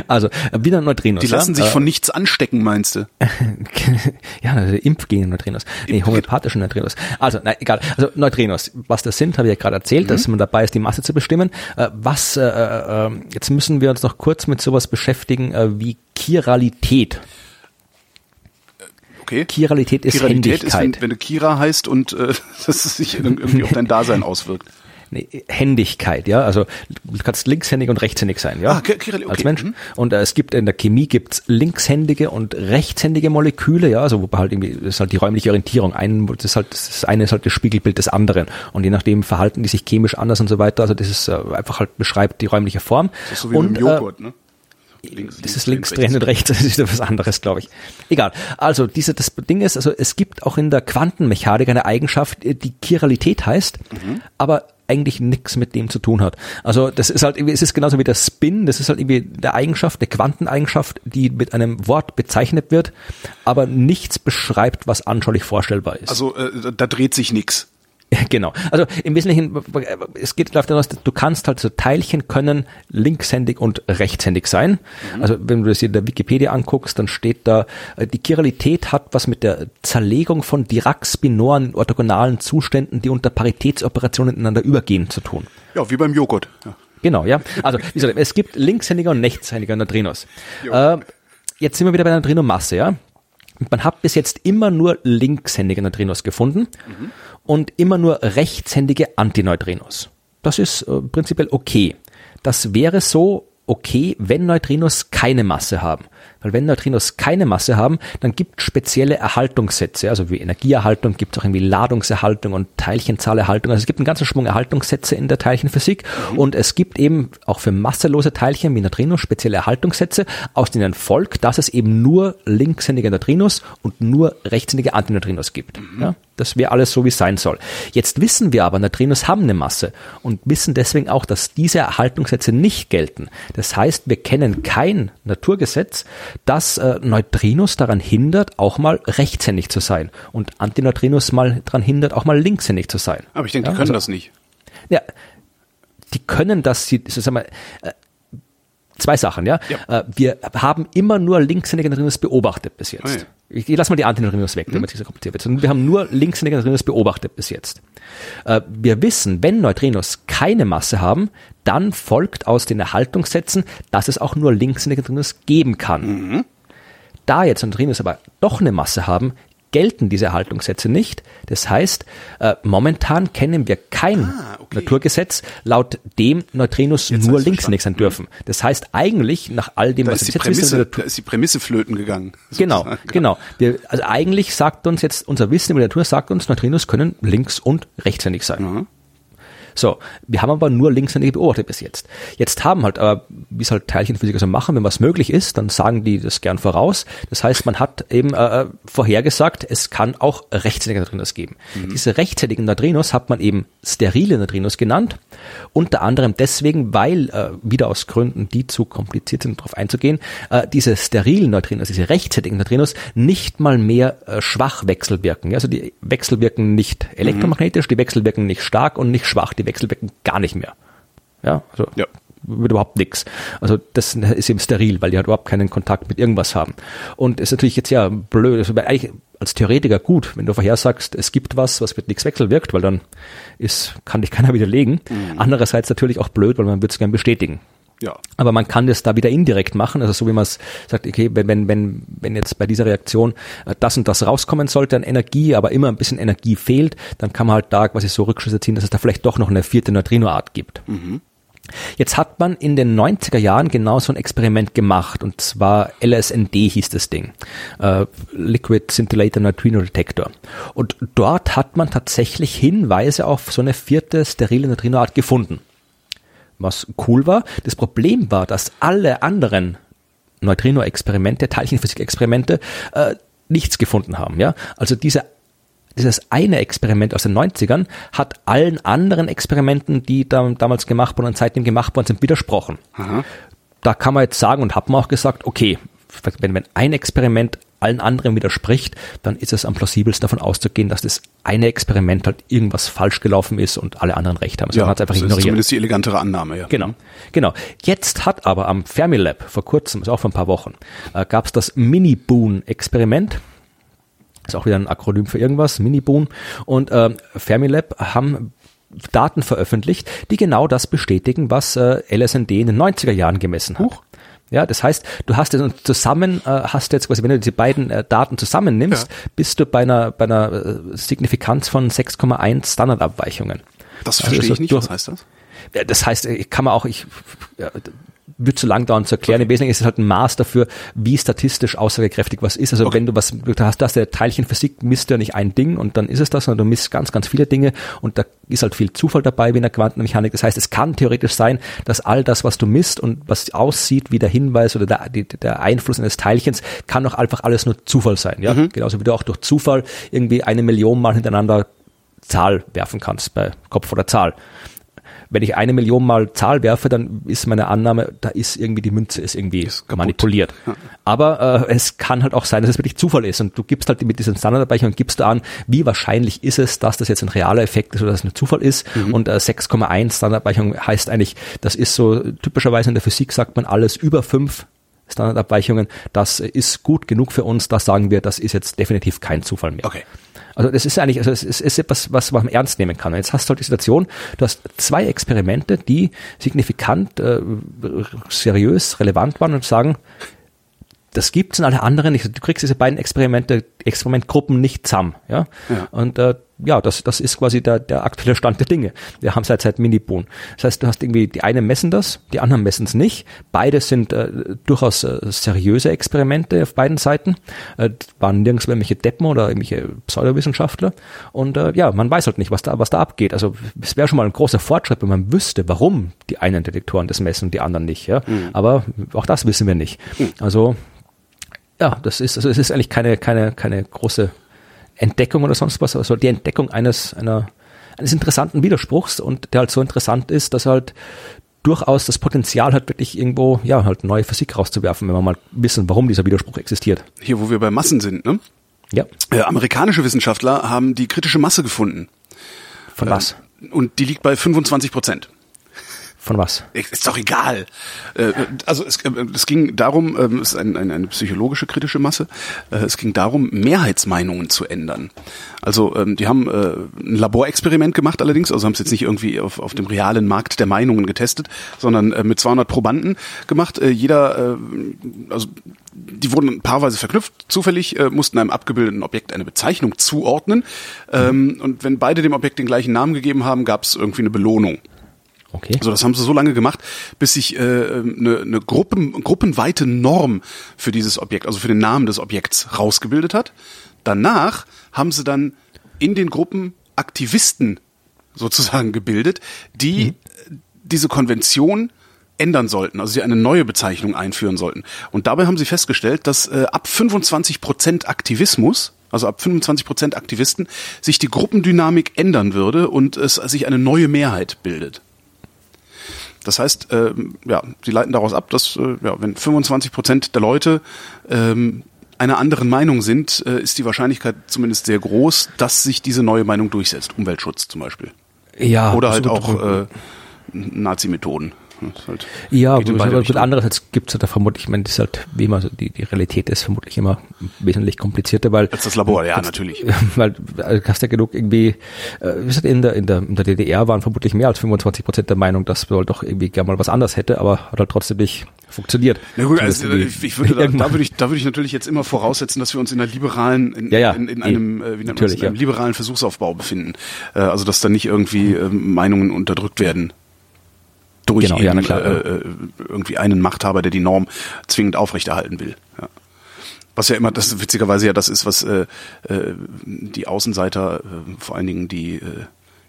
Also, wieder Neutrinos. Die lassen ja? sich von nichts anstecken, meinst du? ja, also impfgene Neutrinos. Nee, homöopathische Neutrinos. Also, na, egal. Also, Neutrinos. Was das sind, habe ich ja gerade erzählt, mhm. dass man dabei ist, die Masse zu bestimmen. Äh, was, äh, äh, jetzt müssen wir uns noch kurz mit sowas beschäftigen, äh, wie Chiralität. Okay. Chiralität ist Chiralität Händigkeit. Ist, wenn, wenn du Kira heißt und äh, dass es sich irgendwie auf dein Dasein auswirkt eine Händigkeit, ja. Also du kannst linkshändig und rechtshändig sein, ja. Ah, okay, okay. Als Mensch. Mhm. Und äh, es gibt in der Chemie gibt's linkshändige und rechtshändige Moleküle, ja, also wobei halt irgendwie das ist halt die räumliche Orientierung. Ein, das ist halt das eine ist halt das Spiegelbild des anderen. Und je nachdem verhalten die sich chemisch anders und so weiter. Also das ist äh, einfach halt beschreibt die räumliche Form. Das ist so wie und, Joghurt, äh, ne? Links, das ist links drehen und rechts, das ist was anderes, glaube ich. Egal. Also, diese, das Ding ist, also es gibt auch in der Quantenmechanik eine Eigenschaft, die Chiralität heißt, mhm. aber eigentlich nichts mit dem zu tun hat. Also das ist halt irgendwie, es ist genauso wie der Spin, das ist halt irgendwie der Eigenschaft, eine Quanteneigenschaft, die mit einem Wort bezeichnet wird, aber nichts beschreibt, was anschaulich vorstellbar ist. Also äh, da dreht sich nichts. Genau. Also im Wesentlichen, es geht darauf hinaus, du kannst halt so Teilchen können linkshändig und rechtshändig sein. Mhm. Also wenn du das hier in der Wikipedia anguckst, dann steht da, äh, die Chiralität hat was mit der Zerlegung von Dirac-Spinoren orthogonalen Zuständen, die unter Paritätsoperationen ineinander übergehen, zu tun. Ja, wie beim Joghurt. Ja. Genau, ja. Also wie gesagt, es gibt linkshändige und rechtshändige Neutrinos. Äh, jetzt sind wir wieder bei der Neutrino-Masse, ja. Man hat bis jetzt immer nur linkshändige Neutrinos gefunden. Mhm und immer nur rechtshändige Antineutrinos. Das ist äh, prinzipiell okay. Das wäre so okay, wenn Neutrinos keine Masse haben. Weil wenn Neutrinos keine Masse haben, dann gibt spezielle Erhaltungssätze, also wie Energieerhaltung, gibt es auch irgendwie Ladungserhaltung und Teilchenzahlerhaltung. Also es gibt einen ganzen Schwung Erhaltungssätze in der Teilchenphysik mhm. und es gibt eben auch für masselose Teilchen wie Neutrinos spezielle Erhaltungssätze, aus denen folgt, dass es eben nur linkshändige Neutrinos und nur rechtshändige Antineutrinos gibt. Mhm. Ja? Das wäre alles so, wie es sein soll. Jetzt wissen wir aber, Neutrinos haben eine Masse und wissen deswegen auch, dass diese Erhaltungssätze nicht gelten. Das heißt, wir kennen kein Naturgesetz, das äh, Neutrinos daran hindert, auch mal rechtshändig zu sein und Antineutrinos mal daran hindert, auch mal linkshändig zu sein. Aber ich denke, ja, die können also, das nicht. Ja, die können das, sie, sagen wir, zwei Sachen, ja. ja. Äh, wir haben immer nur linkshändige Neutrinos beobachtet bis jetzt. Oh ja. Ich, ich lasse mal die Antineutrinos weg, mhm. damit es nicht so kompliziert wird. Wir haben nur linkshändige Neutrinos beobachtet bis jetzt. Äh, wir wissen, wenn Neutrinos keine Masse haben, dann folgt aus den Erhaltungssätzen, dass es auch nur linkshändige Neutrinos geben kann. Mhm. Da jetzt Neutrinos aber doch eine Masse haben, gelten diese Erhaltungssätze nicht. Das heißt, äh, momentan kennen wir kein ah, okay. Naturgesetz, laut dem Neutrinos Jetzt nur linkshändig sein dürfen. Das heißt eigentlich, nach all dem, da was ist die jetzt Prämisse, wissen, da ist die Prämisse flöten gegangen. Genau, genau. Wir, also eigentlich sagt uns jetzt, unser Wissen über die Natur sagt uns, Neutrinos können links- und rechtshändig sein. Mhm. So, wir haben aber nur linkshändige beobachtet bis jetzt. Jetzt haben halt, aber wie es halt Teilchenphysiker so machen, wenn was möglich ist, dann sagen die das gern voraus. Das heißt, man hat eben äh, äh vorhergesagt, es kann auch rechtshändige Neutrinos geben. Mhm. Diese rechtshändigen Neutrinos hat man eben sterile Neutrinos genannt. Unter anderem deswegen, weil, äh, wieder aus Gründen, die zu kompliziert sind, darauf einzugehen, äh, diese sterilen Neutrinos, diese rechtshändigen Neutrinos nicht mal mehr äh, schwach wechselwirken. Also die wechselwirken nicht elektromagnetisch, mhm. die wechselwirken nicht stark und nicht schwach. Die die Wechselbecken gar nicht mehr. Ja, also ja. wird überhaupt nichts. Also das ist eben steril, weil die halt überhaupt keinen Kontakt mit irgendwas haben. Und ist natürlich jetzt ja blöd, wäre eigentlich als Theoretiker gut, wenn du vorhersagst, es gibt was, was mit nichts wechselwirkt, weil dann ist, kann dich keiner widerlegen. Mhm. Andererseits natürlich auch blöd, weil man würde es gern bestätigen. Ja. Aber man kann das da wieder indirekt machen, also so wie man es sagt, okay, wenn, wenn, wenn, wenn jetzt bei dieser Reaktion äh, das und das rauskommen sollte an Energie, aber immer ein bisschen Energie fehlt, dann kann man halt da quasi so Rückschlüsse ziehen, dass es da vielleicht doch noch eine vierte Neutrinoart gibt. Mhm. Jetzt hat man in den 90er Jahren genau so ein Experiment gemacht und zwar LSND hieß das Ding, äh, Liquid Scintillator Neutrino Detector. Und dort hat man tatsächlich Hinweise auf so eine vierte sterile Neutrinoart gefunden was cool war. Das Problem war, dass alle anderen Neutrino-Experimente, Teilchenphysik-Experimente, äh, nichts gefunden haben. Ja, also diese dieses eine Experiment aus den 90ern hat allen anderen Experimenten, die da, damals gemacht wurden und seitdem gemacht worden sind, widersprochen. Aha. Da kann man jetzt sagen und hat man auch gesagt, okay, wenn, wenn ein Experiment allen anderen widerspricht, dann ist es am plausibelsten davon auszugehen, dass das eine Experiment halt irgendwas falsch gelaufen ist und alle anderen recht haben. Also ja, man hat einfach das ignoriert. ist zumindest die elegantere Annahme, ja. Genau, genau. Jetzt hat aber am Fermilab vor kurzem, also auch vor ein paar Wochen, äh, gab es das Mini-Boon-Experiment. Ist auch wieder ein Akronym für irgendwas, Mini-Boon. Und äh, Fermilab haben Daten veröffentlicht, die genau das bestätigen, was äh, LSND in den 90er Jahren gemessen hat. Huch. Ja, das heißt, du hast jetzt zusammen, äh, hast jetzt quasi, wenn du diese beiden äh, Daten zusammennimmst, ja. bist du bei einer, bei einer äh, Signifikanz von 6,1 Standardabweichungen. Das also verstehe also, ich nicht, was heißt das? Das heißt, kann man auch, ich, ja, wird zu lang dauern zu erklären. Okay. Im Wesentlichen ist es halt ein Maß dafür, wie statistisch aussagekräftig was ist. Also okay. wenn du was, du hast das der Teilchenphysik misst ja nicht ein Ding und dann ist es das, sondern du misst ganz, ganz viele Dinge und da ist halt viel Zufall dabei wie in der Quantenmechanik. Das heißt, es kann theoretisch sein, dass all das, was du misst und was aussieht wie der Hinweis oder der, der Einfluss eines Teilchens, kann auch einfach alles nur Zufall sein. Ja, mhm. genauso wie du auch durch Zufall irgendwie eine Million Mal hintereinander Zahl werfen kannst bei Kopf oder Zahl wenn ich eine Million mal Zahl werfe, dann ist meine Annahme, da ist irgendwie die Münze ist irgendwie ist manipuliert. Ja. Aber äh, es kann halt auch sein, dass es wirklich Zufall ist und du gibst halt mit diesen Standardabweichungen gibst du an, wie wahrscheinlich ist es, dass das jetzt ein realer Effekt ist oder dass es ein Zufall ist mhm. und äh, 6,1 Standardabweichung heißt eigentlich, das ist so typischerweise in der Physik sagt man alles über 5 Standardabweichungen, das ist gut genug für uns, das sagen wir, das ist jetzt definitiv kein Zufall mehr. Okay. Also das ist eigentlich, also es ist, ist etwas, was man ernst nehmen kann. Und jetzt hast du halt die Situation, du hast zwei Experimente, die signifikant, äh, seriös, relevant waren und sagen, das gibt's in alle anderen nicht. Du kriegst diese beiden Experimente, Experimentgruppen nicht zusammen, ja. ja. Und äh, ja, das, das ist quasi der, der aktuelle Stand der Dinge. Wir haben seit seit Minibon. Das heißt, du hast irgendwie, die einen messen das, die anderen messen es nicht. Beide sind äh, durchaus äh, seriöse Experimente auf beiden Seiten. Äh, waren nirgends irgendwelche Deppen oder irgendwelche Pseudowissenschaftler. Und äh, ja, man weiß halt nicht, was da, was da abgeht. Also es wäre schon mal ein großer Fortschritt, wenn man wüsste, warum die einen Detektoren das messen und die anderen nicht. Ja? Mhm. Aber auch das wissen wir nicht. Mhm. Also ja, das ist, also es ist eigentlich keine, keine, keine große Entdeckung oder sonst was, also die Entdeckung eines, einer, eines interessanten Widerspruchs und der halt so interessant ist, dass halt durchaus das Potenzial hat, wirklich irgendwo, ja, halt neue Physik rauszuwerfen, wenn wir mal wissen, warum dieser Widerspruch existiert. Hier, wo wir bei Massen sind, ne? Ja. Äh, amerikanische Wissenschaftler haben die kritische Masse gefunden. Von was? Äh, und die liegt bei 25 Prozent. Von was? Ist doch egal. Äh, also es, äh, es ging darum, ähm, es ist ein, ein, eine psychologische kritische Masse, äh, es ging darum, Mehrheitsmeinungen zu ändern. Also ähm, die haben ein Laborexperiment gemacht allerdings, also haben es jetzt nicht irgendwie auf, auf dem realen Markt der Meinungen getestet, sondern mit 200 Probanden gemacht. Jeder, also die wurden paarweise verknüpft, zufällig mussten einem abgebildeten Objekt eine Bezeichnung zuordnen mhm. und wenn beide dem Objekt den gleichen Namen gegeben haben, gab es irgendwie eine Belohnung. Okay. Also das haben sie so lange gemacht, bis sich äh, eine, eine Gruppen, gruppenweite Norm für dieses Objekt, also für den Namen des Objekts rausgebildet hat. Danach haben sie dann in den Gruppen Aktivisten sozusagen gebildet, die mhm. diese Konvention ändern sollten, also sie eine neue Bezeichnung einführen sollten. Und dabei haben sie festgestellt, dass äh, ab 25 Prozent Aktivismus, also ab 25 Prozent Aktivisten, sich die Gruppendynamik ändern würde und es sich eine neue Mehrheit bildet. Das heißt, äh, ja, sie leiten daraus ab, dass äh, ja, wenn 25 Prozent der Leute ähm, einer anderen Meinung sind, äh, ist die Wahrscheinlichkeit zumindest sehr groß, dass sich diese neue Meinung durchsetzt. Umweltschutz zum Beispiel. Ja. Oder halt auch äh, Nazi-Methoden. Halt ja, aber andererseits gibt es halt da vermutlich, ich meine, das ist halt, wie immer, die, die Realität ist vermutlich immer wesentlich komplizierter, weil. Als das Labor, ja, natürlich. Weil, du hast ja genug irgendwie, äh, wie gesagt, in der, in der, in der DDR waren vermutlich mehr als 25 Prozent der Meinung, dass man doch irgendwie gerne mal was anderes hätte, aber hat halt trotzdem nicht funktioniert. Na gut, also, ich würde da, da würde ich, da würde ich natürlich jetzt immer voraussetzen, dass wir uns in einer liberalen, in, ja, ja, in, in einem, eh, wie nennt man das, in einem liberalen Versuchsaufbau befinden. Äh, also dass da nicht irgendwie äh, Meinungen unterdrückt werden durch genau, eben, ja, äh, äh, irgendwie einen Machthaber, der die Norm zwingend aufrechterhalten will. Ja. Was ja immer, das witzigerweise ja das ist, was äh, äh, die Außenseiter, äh, vor allen Dingen die äh,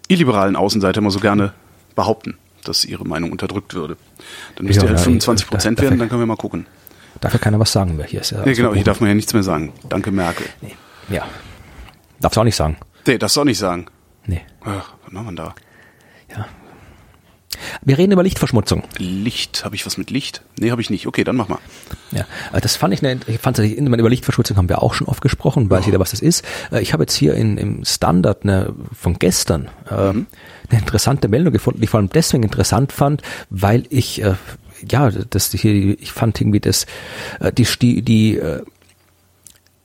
illiberalen Außenseiter immer so gerne behaupten, dass ihre Meinung unterdrückt würde. Dann müsste ja, halt 25 Prozent werden, dann können wir mal gucken. Dafür keiner was sagen mehr. Hier ist ja nee, genau, hier darf man ja nichts mehr sagen. Danke, Merkel. Nee. Ja. Darfst du auch nicht sagen. Nee, darfst du auch nicht sagen. Nee. Ach, was machen wir da? Ja, wir reden über Lichtverschmutzung. Licht, habe ich was mit Licht? Nee, habe ich nicht. Okay, dann mach mal. Ja, äh, das fand ich, eine, ich fand über Lichtverschmutzung haben wir auch schon oft gesprochen, weiß oh. jeder, was das ist. Äh, ich habe jetzt hier in, im Standard eine, von gestern äh, mhm. eine interessante Meldung gefunden, die ich vor allem deswegen interessant fand, weil ich ja, das hier, ich fand irgendwie das, die, die, die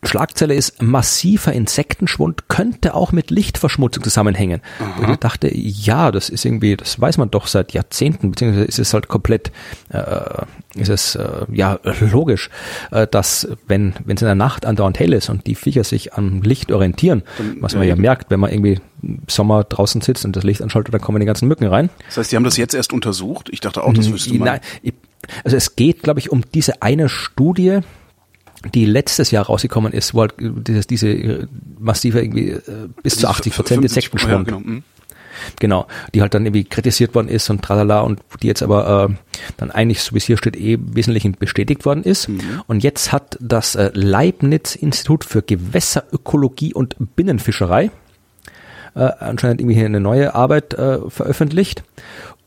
Schlagzeile ist, massiver Insektenschwund könnte auch mit Lichtverschmutzung zusammenhängen. Aha. Und ich dachte, ja, das ist irgendwie, das weiß man doch seit Jahrzehnten, beziehungsweise ist es halt komplett, äh, ist es äh, ja logisch, äh, dass wenn wenn es in der Nacht andauernd hell ist und die Viecher sich am Licht orientieren, was man ja, ja merkt, wenn man irgendwie im Sommer draußen sitzt und das Licht anschaltet, dann kommen die ganzen Mücken rein. Das heißt, die haben das jetzt erst untersucht? Ich dachte auch, das wüsste man. Nein, also es geht, glaube ich, um diese eine Studie, die letztes Jahr rausgekommen ist, wo halt dieses, diese äh, massive irgendwie äh, bis zu 80 Prozent Insektenschwund. Ja, genau. Mhm. genau. die halt dann irgendwie kritisiert worden ist und tralala und die jetzt aber äh, dann eigentlich, so wie es hier steht, eh wesentlich bestätigt worden ist. Mhm. Und jetzt hat das äh, Leibniz-Institut für Gewässerökologie und Binnenfischerei äh, anscheinend irgendwie eine neue Arbeit äh, veröffentlicht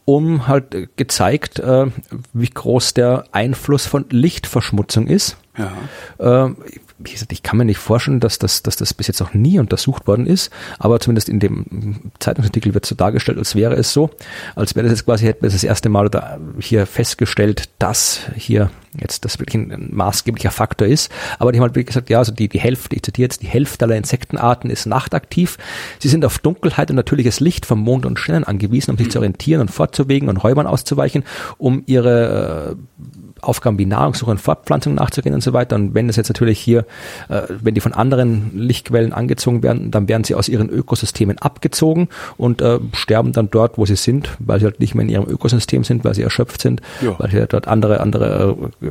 um halt gezeigt, äh, wie groß der Einfluss von Lichtverschmutzung ist. Ja. Äh, wie gesagt, ich kann mir nicht vorstellen, dass das, dass das bis jetzt noch nie untersucht worden ist, aber zumindest in dem Zeitungsartikel wird so dargestellt, als wäre es so, als wäre das jetzt quasi, hätten wir das erste Mal da hier festgestellt, dass hier jetzt das wirklich ein, maßgeblicher Faktor ist. Aber die haben halt wirklich gesagt, ja, also die, die Hälfte, ich zitiere jetzt, die Hälfte aller Insektenarten ist nachtaktiv. Sie sind auf Dunkelheit und natürliches Licht vom Mond und Sternen angewiesen, um sich mhm. zu orientieren und fortzubewegen und Räubern auszuweichen, um ihre äh, Aufgaben wie Nahrungssuche und Fortpflanzung nachzugehen und so weiter. Und wenn das jetzt natürlich hier, äh, wenn die von anderen Lichtquellen angezogen werden, dann werden sie aus ihren Ökosystemen abgezogen und äh, sterben dann dort, wo sie sind, weil sie halt nicht mehr in ihrem Ökosystem sind, weil sie erschöpft sind, ja. weil sie dort andere, andere äh,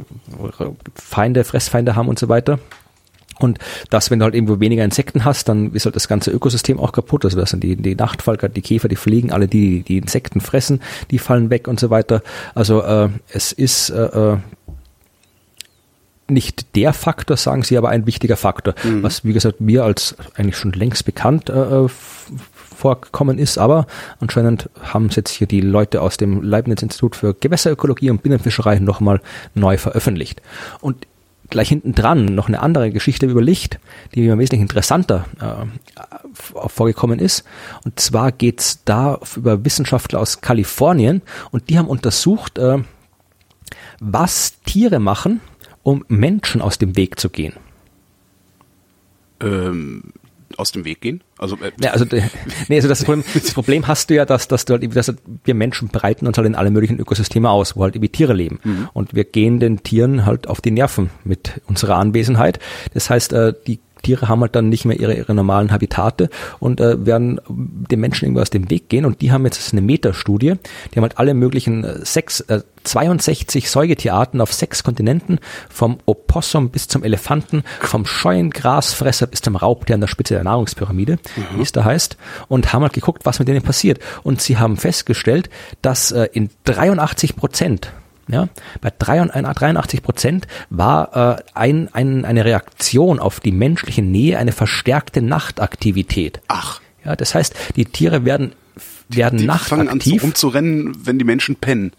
Feinde, Fressfeinde haben und so weiter. Und dass, wenn du halt irgendwo weniger Insekten hast, dann ist halt das ganze Ökosystem auch kaputt. Also das sind die, die Nachtfalker, die Käfer, die fliegen, alle die, die Insekten fressen, die fallen weg und so weiter. Also äh, es ist äh, äh nicht der Faktor, sagen sie, aber ein wichtiger Faktor, mhm. was wie gesagt mir als eigentlich schon längst bekannt äh, äh vorgekommen ist, aber anscheinend haben es jetzt hier die Leute aus dem Leibniz-Institut für Gewässerökologie und Binnenfischerei nochmal neu veröffentlicht. Und gleich hinten dran noch eine andere Geschichte über Licht, die mir wesentlich interessanter äh, vorgekommen ist. Und zwar geht's da über Wissenschaftler aus Kalifornien und die haben untersucht, äh, was Tiere machen, um Menschen aus dem Weg zu gehen. Ähm, aus dem Weg gehen? Also, äh, ja, also, nee, also das, Problem, das Problem hast du ja, dass, dass, du halt, dass wir Menschen breiten uns halt in alle möglichen Ökosysteme aus, wo halt irgendwie Tiere leben. Mhm. Und wir gehen den Tieren halt auf die Nerven mit unserer Anwesenheit. Das heißt, äh, die Tiere haben halt dann nicht mehr ihre, ihre normalen Habitate und äh, werden den Menschen irgendwie aus dem Weg gehen. Und die haben jetzt eine Metastudie. Die haben halt alle möglichen äh, sechs, äh, 62 Säugetierarten auf sechs Kontinenten, vom Opossum bis zum Elefanten, vom scheuen Grasfresser bis zum Raubtier an der Spitze der Nahrungspyramide, mhm. wie es da heißt, und haben halt geguckt, was mit denen passiert. Und sie haben festgestellt, dass äh, in 83 Prozent ja, bei 83 Prozent war äh, ein, ein, eine Reaktion auf die menschliche Nähe eine verstärkte Nachtaktivität. Ach. Ja, das heißt, die Tiere werden werden die, die nachtaktiv. fangen an zu rumzurennen, wenn die Menschen pennen.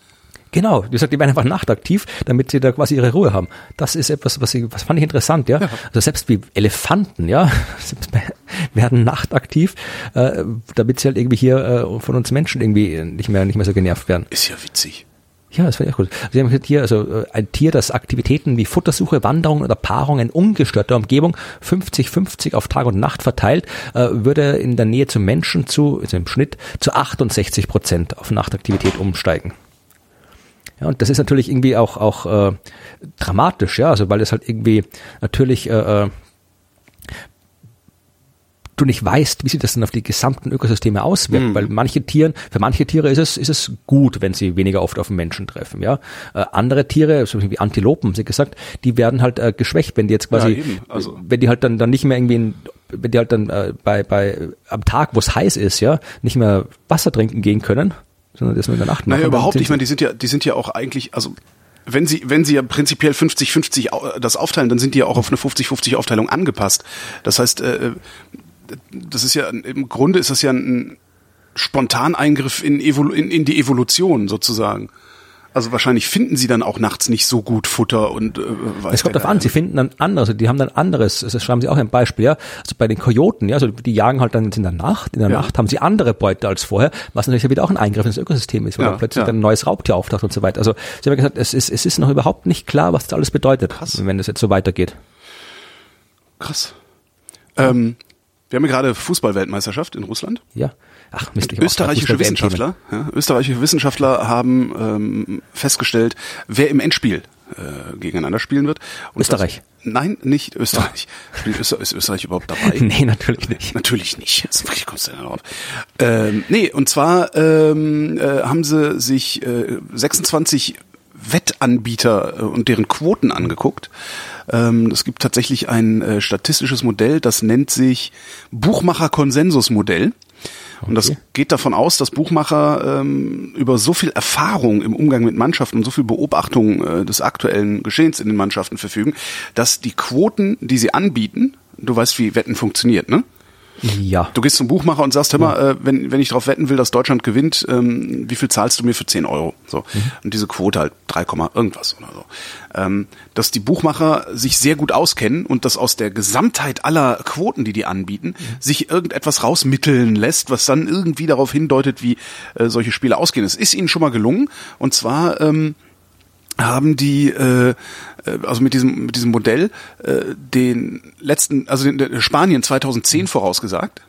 Genau, wie gesagt, die werden einfach nachtaktiv, damit sie da quasi ihre Ruhe haben. Das ist etwas, was ich, was fand ich interessant, ja. ja. Also selbst wie Elefanten, ja, werden nachtaktiv, äh, damit sie halt irgendwie hier äh, von uns Menschen irgendwie nicht mehr nicht mehr so genervt werden. Ist ja witzig. Ja, das wäre ja gut. Sie haben gesagt, hier, also äh, ein Tier, das Aktivitäten wie Futtersuche, Wanderung oder Paarung in ungestörter Umgebung 50-50 auf Tag und Nacht verteilt, äh, würde in der Nähe zum Menschen zu, also im Schnitt, zu 68 Prozent auf Nachtaktivität umsteigen. Ja, und das ist natürlich irgendwie auch, auch äh, dramatisch, ja, also weil es halt irgendwie natürlich äh, äh du nicht weißt, wie sich das dann auf die gesamten Ökosysteme auswirkt, mhm. weil manche Tieren, für manche Tiere ist es, ist es gut, wenn sie weniger oft auf den Menschen treffen, ja. Äh, andere Tiere, so wie Antilopen, sie gesagt, die werden halt äh, geschwächt, wenn die jetzt quasi, ja, also. wenn die halt dann, dann nicht mehr irgendwie in, wenn die halt dann äh, bei, bei am Tag, wo es heiß ist, ja, nicht mehr Wasser trinken gehen können, sondern das nur in der Nacht machen. Naja, überhaupt nicht. Ich meine, die sind ja, die sind ja auch eigentlich, also wenn sie, wenn sie ja prinzipiell 50-50 das aufteilen, dann sind die ja auch auf eine 50-50 Aufteilung angepasst. Das heißt, äh, das ist ja, im Grunde ist das ja ein Spontaneingriff in, Evolu in, in die Evolution sozusagen. Also wahrscheinlich finden sie dann auch nachts nicht so gut Futter und äh, weiß Es kommt darauf an, sie finden dann anderes, die haben dann anderes, das schreiben sie auch ein Beispiel, ja. Also bei den Kojoten, ja, also die jagen halt dann in der Nacht, in der ja. Nacht haben sie andere Beute als vorher, was natürlich wieder auch ein Eingriff ins Ökosystem ist, weil ja, dann plötzlich ja. ein neues Raubtier auftaucht und so weiter. Also sie haben gesagt, es ist, es ist noch überhaupt nicht klar, was das alles bedeutet, Krass. wenn das jetzt so weitergeht. Krass. Ähm, wir haben ja gerade Fußballweltmeisterschaft in Russland. Ja. Ach, Mist, österreichische Wissenschaftler, ja, österreichische Wissenschaftler haben ähm, festgestellt, wer im Endspiel äh, gegeneinander spielen wird. Und Österreich. Das, nein, nicht Österreich. Spielt Öster, ist Österreich überhaupt dabei? nee, natürlich nicht. Natürlich nicht. Wie kommst du denn darauf? Ähm, nee, und zwar ähm, äh, haben sie sich äh, 26 Wettanbieter äh, und deren Quoten angeguckt. Ähm, es gibt tatsächlich ein äh, statistisches Modell, das nennt sich Buchmacher-Konsensus-Modell. Und das geht davon aus, dass Buchmacher ähm, über so viel Erfahrung im Umgang mit Mannschaften und so viel Beobachtung äh, des aktuellen Geschehens in den Mannschaften verfügen, dass die Quoten, die sie anbieten, du weißt, wie Wetten funktioniert, ne? Ja. Du gehst zum Buchmacher und sagst, hör mal, ja. äh, wenn, wenn ich darauf wetten will, dass Deutschland gewinnt, ähm, wie viel zahlst du mir für 10 Euro? So. Mhm. Und diese Quote halt 3, irgendwas oder so. Ähm, dass die Buchmacher sich sehr gut auskennen und dass aus der Gesamtheit aller Quoten, die die anbieten, mhm. sich irgendetwas rausmitteln lässt, was dann irgendwie darauf hindeutet, wie äh, solche Spiele ausgehen. Es ist ihnen schon mal gelungen. Und zwar ähm, haben die äh, äh, also mit diesem mit diesem Modell äh, den letzten also den, Spanien 2010 vorausgesagt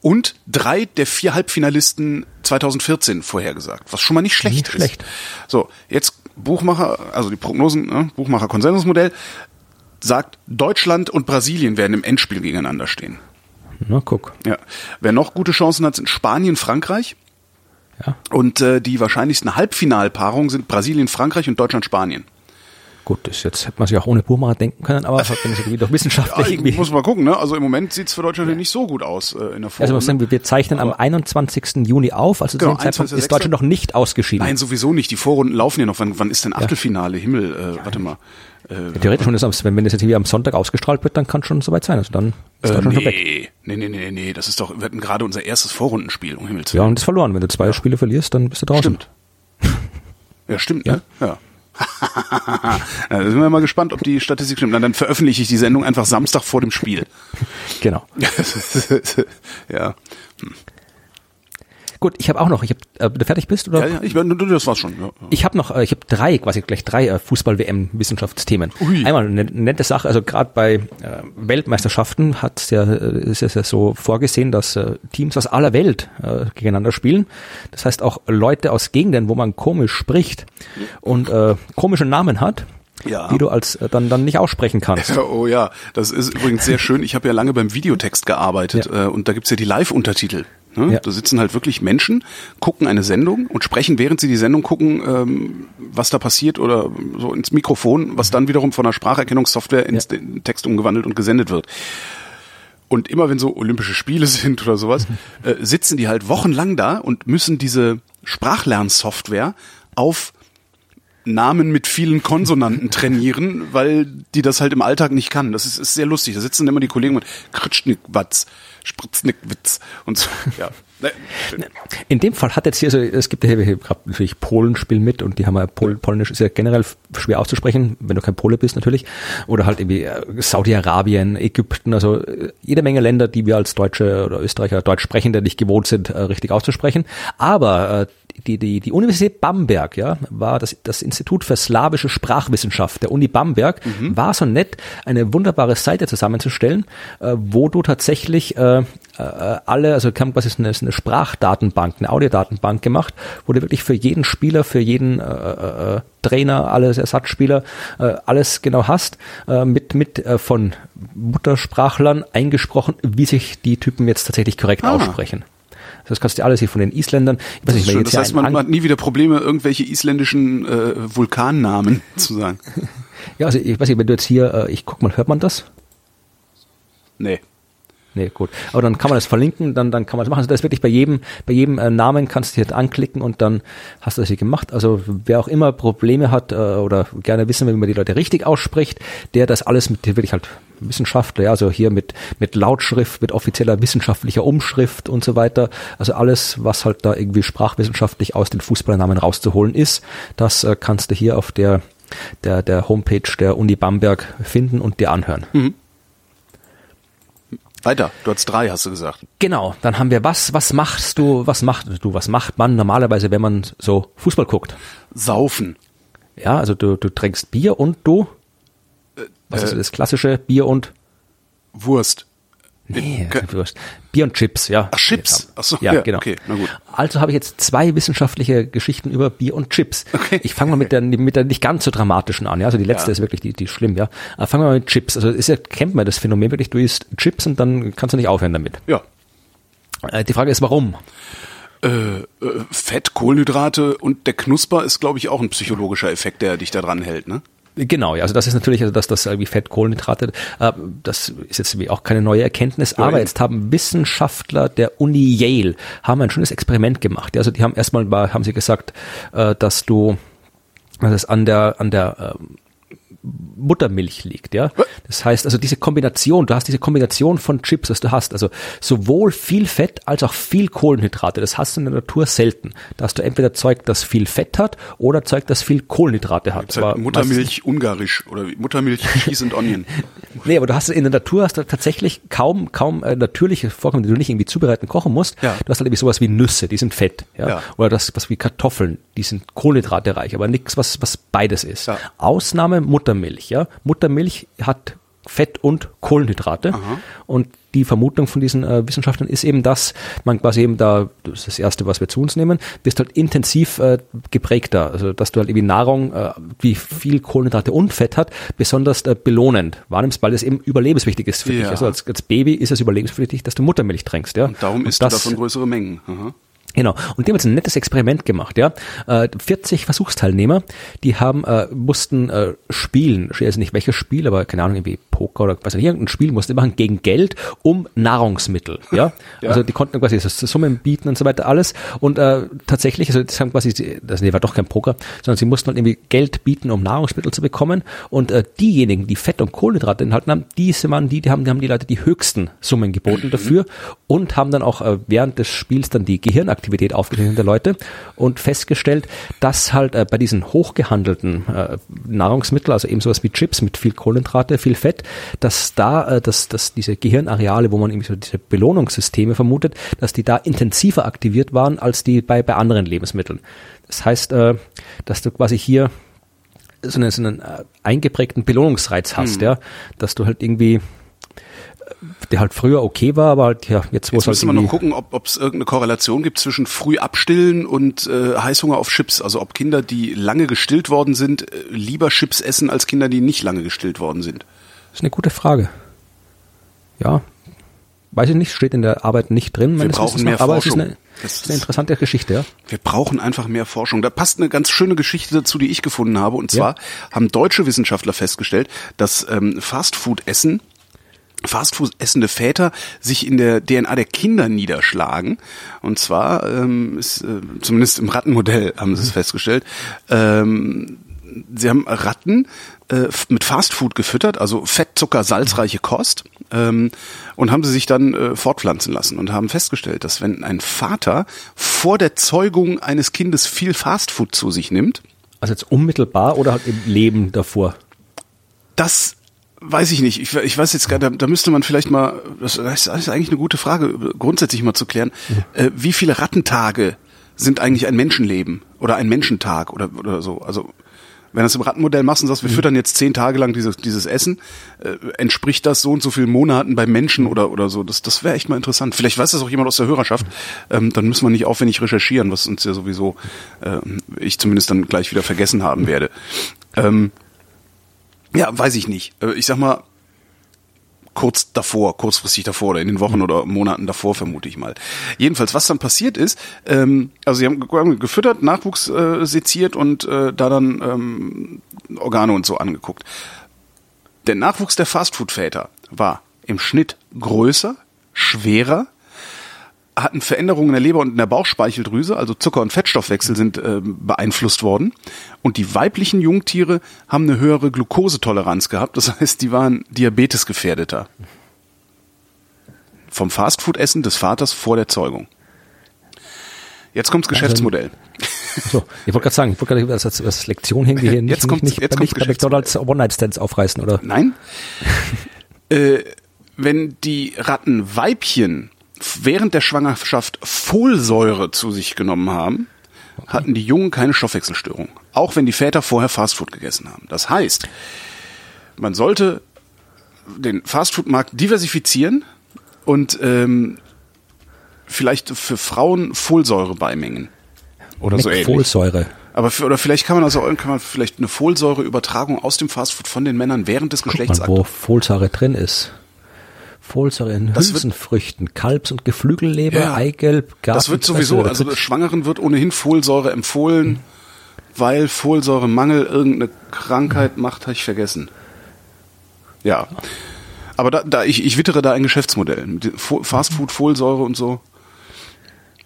und drei der vier Halbfinalisten 2014 vorhergesagt, was schon mal nicht schlecht nicht ist. Schlecht. So, jetzt Buchmacher, also die Prognosen, ne, Buchmacher Konsensusmodell sagt, Deutschland und Brasilien werden im Endspiel gegeneinander stehen. Na, guck. Ja. Wer noch gute Chancen hat, sind Spanien, Frankreich. Ja. Und äh, die wahrscheinlichsten Halbfinalpaarungen sind Brasilien, Frankreich und Deutschland, Spanien. Gut, das jetzt hätte man sich auch ohne Burma denken können, aber wenn es irgendwie doch wissenschaftlich ja, irgendwie. Muss man gucken, ne? Also im Moment sieht's für Deutschland ja. nicht so gut aus äh, in der Form. Also sagen, wir, wir zeichnen aber am 21. Juni auf, also genau, zu dem Zeitpunkt ist Deutschland noch nicht ausgeschieden. Nein, sowieso nicht. Die Vorrunden laufen ja noch. Wann, wann ist denn Achtelfinale? Ja. Himmel, äh, warte mal. Äh, ja, theoretisch schon, ist, wenn, wenn das jetzt irgendwie am Sonntag ausgestrahlt wird, dann kann es schon soweit sein. Also dann ist äh, Deutschland nee, schon weg. Nee, nee, nee, nee, das ist doch, wir hatten gerade unser erstes Vorrundenspiel, um Himmels Willen. Ja, und das verloren. Wenn du zwei Spiele verlierst, dann bist du draußen. Stimmt. ja, stimmt, ja. Ne? Ja da sind wir mal gespannt, ob die Statistik stimmt. dann veröffentliche ich die Sendung einfach Samstag vor dem Spiel. Genau. ja. Gut, ich habe auch noch, ich hab, äh, du fertig bist oder? Ja, ja, ich, du, das war's schon. Ja, Ich habe noch, äh, ich habe drei, quasi gleich drei äh, Fußball-WM-Wissenschaftsthemen. Einmal eine nette Sache, also gerade bei äh, Weltmeisterschaften hat ja, äh, ist es ja so vorgesehen, dass äh, Teams aus aller Welt äh, gegeneinander spielen. Das heißt auch Leute aus Gegenden, wo man komisch spricht und äh, komische Namen hat. Ja. die du als äh, dann dann nicht aussprechen kannst. Oh ja, das ist übrigens sehr schön. Ich habe ja lange beim Videotext gearbeitet ja. äh, und da gibt's ja die Live-Untertitel. Ne? Ja. Da sitzen halt wirklich Menschen, gucken eine Sendung und sprechen, während sie die Sendung gucken, ähm, was da passiert oder so ins Mikrofon, was dann wiederum von der Spracherkennungssoftware ins ja. Text umgewandelt und gesendet wird. Und immer wenn so Olympische Spiele sind oder sowas, äh, sitzen die halt wochenlang da und müssen diese Sprachlernsoftware auf Namen mit vielen Konsonanten trainieren, weil die das halt im Alltag nicht kann. Das ist, ist sehr lustig. Da sitzen immer die Kollegen und Kritschnick-Watz, Spritznick-Witz und so. Ja. In dem Fall hat jetzt hier, also es gibt ja hier gerade natürlich Polenspiel mit und die haben ja Pol Polnisch ist ja generell schwer auszusprechen, wenn du kein Pole bist natürlich. Oder halt irgendwie äh, Saudi-Arabien, Ägypten, also äh, jede Menge Länder, die wir als Deutsche oder Österreicher Deutsch sprechende nicht gewohnt sind, äh, richtig auszusprechen. Aber die, die, die Universität Bamberg, ja, war das, das Institut für slawische Sprachwissenschaft der Uni Bamberg, mhm. war so nett, eine wunderbare Seite zusammenzustellen, äh, wo du tatsächlich äh, äh, alle, also kam quasi eine, eine Sprachdatenbank, eine Audiodatenbank gemacht, wo du wirklich für jeden Spieler, für jeden äh, äh, Trainer, alles Ersatzspieler, äh, alles genau hast, äh, mit, mit äh, von Muttersprachlern eingesprochen, wie sich die Typen jetzt tatsächlich korrekt ah. aussprechen. Das kannst du alles hier von den Isländern. Ich weiß nicht, das, jetzt das heißt, man, man, hat nie wieder Probleme, irgendwelche isländischen äh, Vulkannamen zu sagen. ja, also ich weiß nicht, wenn du jetzt hier, äh, ich guck mal, hört man das? Nee. Nee, gut. Aber dann kann man das verlinken, dann, dann kann man das machen. Also das ist wirklich bei jedem, bei jedem äh, Namen kannst du jetzt anklicken und dann hast du das hier gemacht. Also wer auch immer Probleme hat äh, oder gerne wissen will, wie man die Leute richtig ausspricht, der das alles mit wirklich halt Wissenschaftler, ja, also hier mit, mit Lautschrift, mit offizieller wissenschaftlicher Umschrift und so weiter. Also alles, was halt da irgendwie sprachwissenschaftlich aus den Fußballernamen rauszuholen ist, das äh, kannst du hier auf der, der, der Homepage der Uni Bamberg finden und dir anhören. Mhm. Weiter, du hast drei, hast du gesagt. Genau, dann haben wir was, was machst du, was macht du, was macht man normalerweise, wenn man so Fußball guckt? Saufen. Ja, also du, du trinkst Bier und du? Was äh, ist das klassische Bier und? Wurst. Nee, Wurst. Bier und Chips, ja. Ach, Chips. Ach so, ja, ja, genau. Okay, na gut. Also habe ich jetzt zwei wissenschaftliche Geschichten über Bier und Chips. Okay. Ich fange mal mit der, mit der nicht ganz so dramatischen an, ja. Also die letzte ja. ist wirklich die, die schlimm, ja. Aber fangen wir mal mit Chips. Also ist ja, kennt man das Phänomen wirklich, du isst Chips und dann kannst du nicht aufhören damit. Ja. Äh, die Frage ist, warum? Äh, äh, Fett, Kohlenhydrate und der Knusper ist, glaube ich, auch ein psychologischer Effekt, der dich da dran hält, ne? Genau, ja, also das ist natürlich, also dass das irgendwie Fett, Kohlenhydrate, äh, das ist jetzt wie auch keine neue Erkenntnis, aber jetzt haben Wissenschaftler der Uni Yale haben ein schönes Experiment gemacht. Also die haben erstmal haben sie gesagt, äh, dass du dass es an der an der ähm, Muttermilch liegt, ja. Das heißt, also diese Kombination, du hast diese Kombination von Chips, was du hast, also sowohl viel Fett als auch viel Kohlenhydrate, das hast du in der Natur selten. Da hast du entweder Zeug, das viel Fett hat oder Zeug, das viel Kohlenhydrate hat. Halt Muttermilch ungarisch oder Muttermilch Cheese and Onion. nee, aber du hast in der Natur hast du tatsächlich kaum kaum äh, natürliche Vorkommen, die du nicht irgendwie zubereiten kochen musst. Ja. Du hast halt irgendwie sowas wie Nüsse, die sind fett, ja. ja. Oder das was wie Kartoffeln, die sind kohlenhydratereich, aber nichts was was beides ist. Ja. Ausnahme Muttermilch, ja. Muttermilch hat Fett und Kohlenhydrate. Aha. Und die Vermutung von diesen äh, Wissenschaftlern ist eben, dass man quasi eben da, das ist das Erste, was wir zu uns nehmen, bist halt intensiv äh, geprägter. Also dass du halt irgendwie Nahrung, äh, wie viel Kohlenhydrate und Fett hat, besonders äh, belohnend wahrnimmst, weil es eben überlebenswichtig ist für ja. dich. Also als, als Baby ist es überlebenswichtig, dass du Muttermilch trinkst. Ja? Und darum isst und das, du davon größere Mengen. Aha. Genau. Und die haben jetzt ein nettes Experiment gemacht, ja. Äh, 40 Versuchsteilnehmer, die haben, äh, mussten äh, spielen, ich weiß nicht welches Spiel, aber keine Ahnung, irgendwie Poker oder was auch irgendein Spiel mussten machen gegen Geld um Nahrungsmittel, ja. ja. Also die konnten quasi Summen bieten und so weiter alles. Und äh, tatsächlich, also das haben quasi, das nee, war doch kein Poker, sondern sie mussten halt irgendwie Geld bieten, um Nahrungsmittel zu bekommen. Und äh, diejenigen, die Fett und Kohlenhydrate enthalten haben, diese waren die, die haben, die haben die Leute die höchsten Summen geboten dafür und haben dann auch äh, während des Spiels dann die Gehirnaktivität Aktivität aufgezeichnet der Leute und festgestellt, dass halt äh, bei diesen hochgehandelten äh, Nahrungsmitteln, also eben sowas wie Chips mit viel Kohlenhydrate, viel Fett, dass da, äh, dass, dass diese Gehirnareale, wo man irgendwie so diese Belohnungssysteme vermutet, dass die da intensiver aktiviert waren als die bei, bei anderen Lebensmitteln. Das heißt, äh, dass du quasi hier so einen, so einen äh, eingeprägten Belohnungsreiz hast, hm. ja, dass du halt irgendwie der halt früher okay war, aber halt, ja, jetzt wo es halt müssen wir noch gucken, ob es irgendeine Korrelation gibt zwischen früh abstillen und äh, Heißhunger auf Chips. Also ob Kinder, die lange gestillt worden sind, äh, lieber Chips essen als Kinder, die nicht lange gestillt worden sind. Das ist eine gute Frage. Ja, weiß ich nicht, steht in der Arbeit nicht drin. Wir brauchen mehr aber Forschung. Es ist eine, das ist eine interessante Geschichte, ja. Wir brauchen einfach mehr Forschung. Da passt eine ganz schöne Geschichte dazu, die ich gefunden habe. Und zwar ja. haben deutsche Wissenschaftler festgestellt, dass ähm, Fastfood-Essen Fastfood essende Väter sich in der DNA der Kinder niederschlagen. Und zwar, ähm, ist, äh, zumindest im Rattenmodell haben sie es festgestellt, ähm, sie haben Ratten äh, mit Fastfood gefüttert, also Fett, Zucker, salzreiche Kost, ähm, und haben sie sich dann äh, fortpflanzen lassen und haben festgestellt, dass wenn ein Vater vor der Zeugung eines Kindes viel Fastfood zu sich nimmt, also jetzt unmittelbar oder halt im Leben davor? Das weiß ich nicht. Ich, ich weiß jetzt gar, da, da müsste man vielleicht mal, das ist eigentlich eine gute Frage, grundsätzlich mal zu klären. Ja. Äh, wie viele Rattentage sind eigentlich ein Menschenleben oder ein Menschentag oder, oder so? Also wenn du das im Rattenmodell machst und sagst, wir mhm. füttern jetzt zehn Tage lang dieses, dieses Essen, äh, entspricht das so und so vielen Monaten bei Menschen oder, oder so? Das, das wäre echt mal interessant. Vielleicht weiß das auch jemand aus der Hörerschaft. Ähm, dann müssen wir nicht aufwendig recherchieren, was uns ja sowieso äh, ich zumindest dann gleich wieder vergessen haben werde. Ähm, ja, weiß ich nicht. Äh, ich sag mal, kurz davor, kurzfristig davor oder in den Wochen oder Monaten davor, vermute ich mal. Jedenfalls, was dann passiert ist, ähm, also sie haben gefüttert, Nachwuchs äh, seziert und äh, da dann ähm, Organe und so angeguckt. Der Nachwuchs der Fastfood-Väter war im Schnitt größer, schwerer, hatten Veränderungen in der Leber und in der Bauchspeicheldrüse, also Zucker- und Fettstoffwechsel sind äh, beeinflusst worden. Und die weiblichen Jungtiere haben eine höhere Glukosetoleranz gehabt, das heißt, die waren diabetesgefährdeter. Vom Fastfood-Essen des Vaters vor der Zeugung. Jetzt kommt's also, Geschäftsmodell. So, ich wollte gerade sagen, ich wollte gerade als, als Lektion irgendwie hier jetzt nicht, kommt, nicht, jetzt nicht bei McDonalds One-Night-Stands aufreißen, oder? Nein. äh, wenn die Rattenweibchen während der Schwangerschaft Folsäure zu sich genommen haben, okay. hatten die Jungen keine Stoffwechselstörung. Auch wenn die Väter vorher Fastfood gegessen haben. Das heißt, man sollte den Fastfood-Markt diversifizieren und ähm, vielleicht für Frauen Folsäure beimengen. Oder so ähnlich. Folsäure. Aber für, oder vielleicht kann man also kann man vielleicht eine Folsäureübertragung aus dem Fastfood von den Männern während des Geschlechtsakts. Wo Folsäure drin ist. Folsäure in Hülsenfrüchten, Kalbs- und Geflügelleber, ja, Eigelb, Gas Das wird sowieso, also der Schwangeren wird ohnehin Folsäure empfohlen, mhm. weil Folsäuremangel irgendeine Krankheit macht, habe ich vergessen. Ja. Aber da, da ich, ich wittere da ein Geschäftsmodell. Fastfood, Folsäure und so.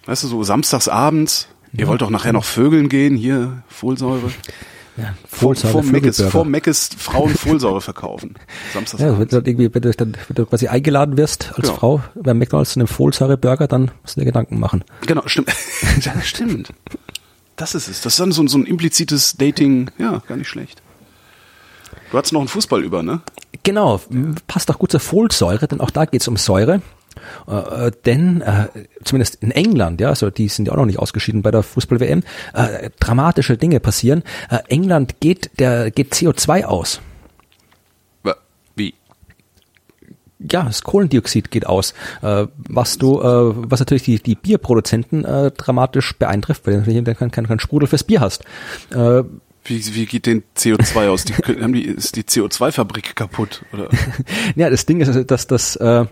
Weißt du, so samstags abends, ihr wollt doch nachher noch Vögeln gehen, hier, Folsäure. Ja, vor, Meckes, vor Meckes Frauen Folsäure verkaufen. Samstags ja, wenn du, irgendwie, wenn, du, dann, wenn du quasi eingeladen wirst als genau. Frau bei McDonalds zu einem Folsäure-Burger, dann musst du dir Gedanken machen. Genau, stimmt. ja, stimmt. Das ist es. Das ist dann so, so ein implizites Dating. Ja, gar nicht schlecht. Du hattest noch einen Fußball über, ne? Genau, passt auch gut zur Folsäure, denn auch da geht es um Säure. Äh, äh, denn äh, zumindest in England, ja, also die sind ja auch noch nicht ausgeschieden bei der Fußball-WM, äh, dramatische Dinge passieren. Äh, England geht der geht CO2 aus. Wie? ja, das Kohlendioxid geht aus, äh, was du, äh, was natürlich die, die Bierproduzenten äh, dramatisch beeintrifft, weil du natürlich keinen kein, kein Sprudel fürs Bier hast. Äh, wie, wie geht denn CO2 aus? Die, haben die, ist die CO2-Fabrik kaputt? Oder? ja, das Ding ist, dass das äh,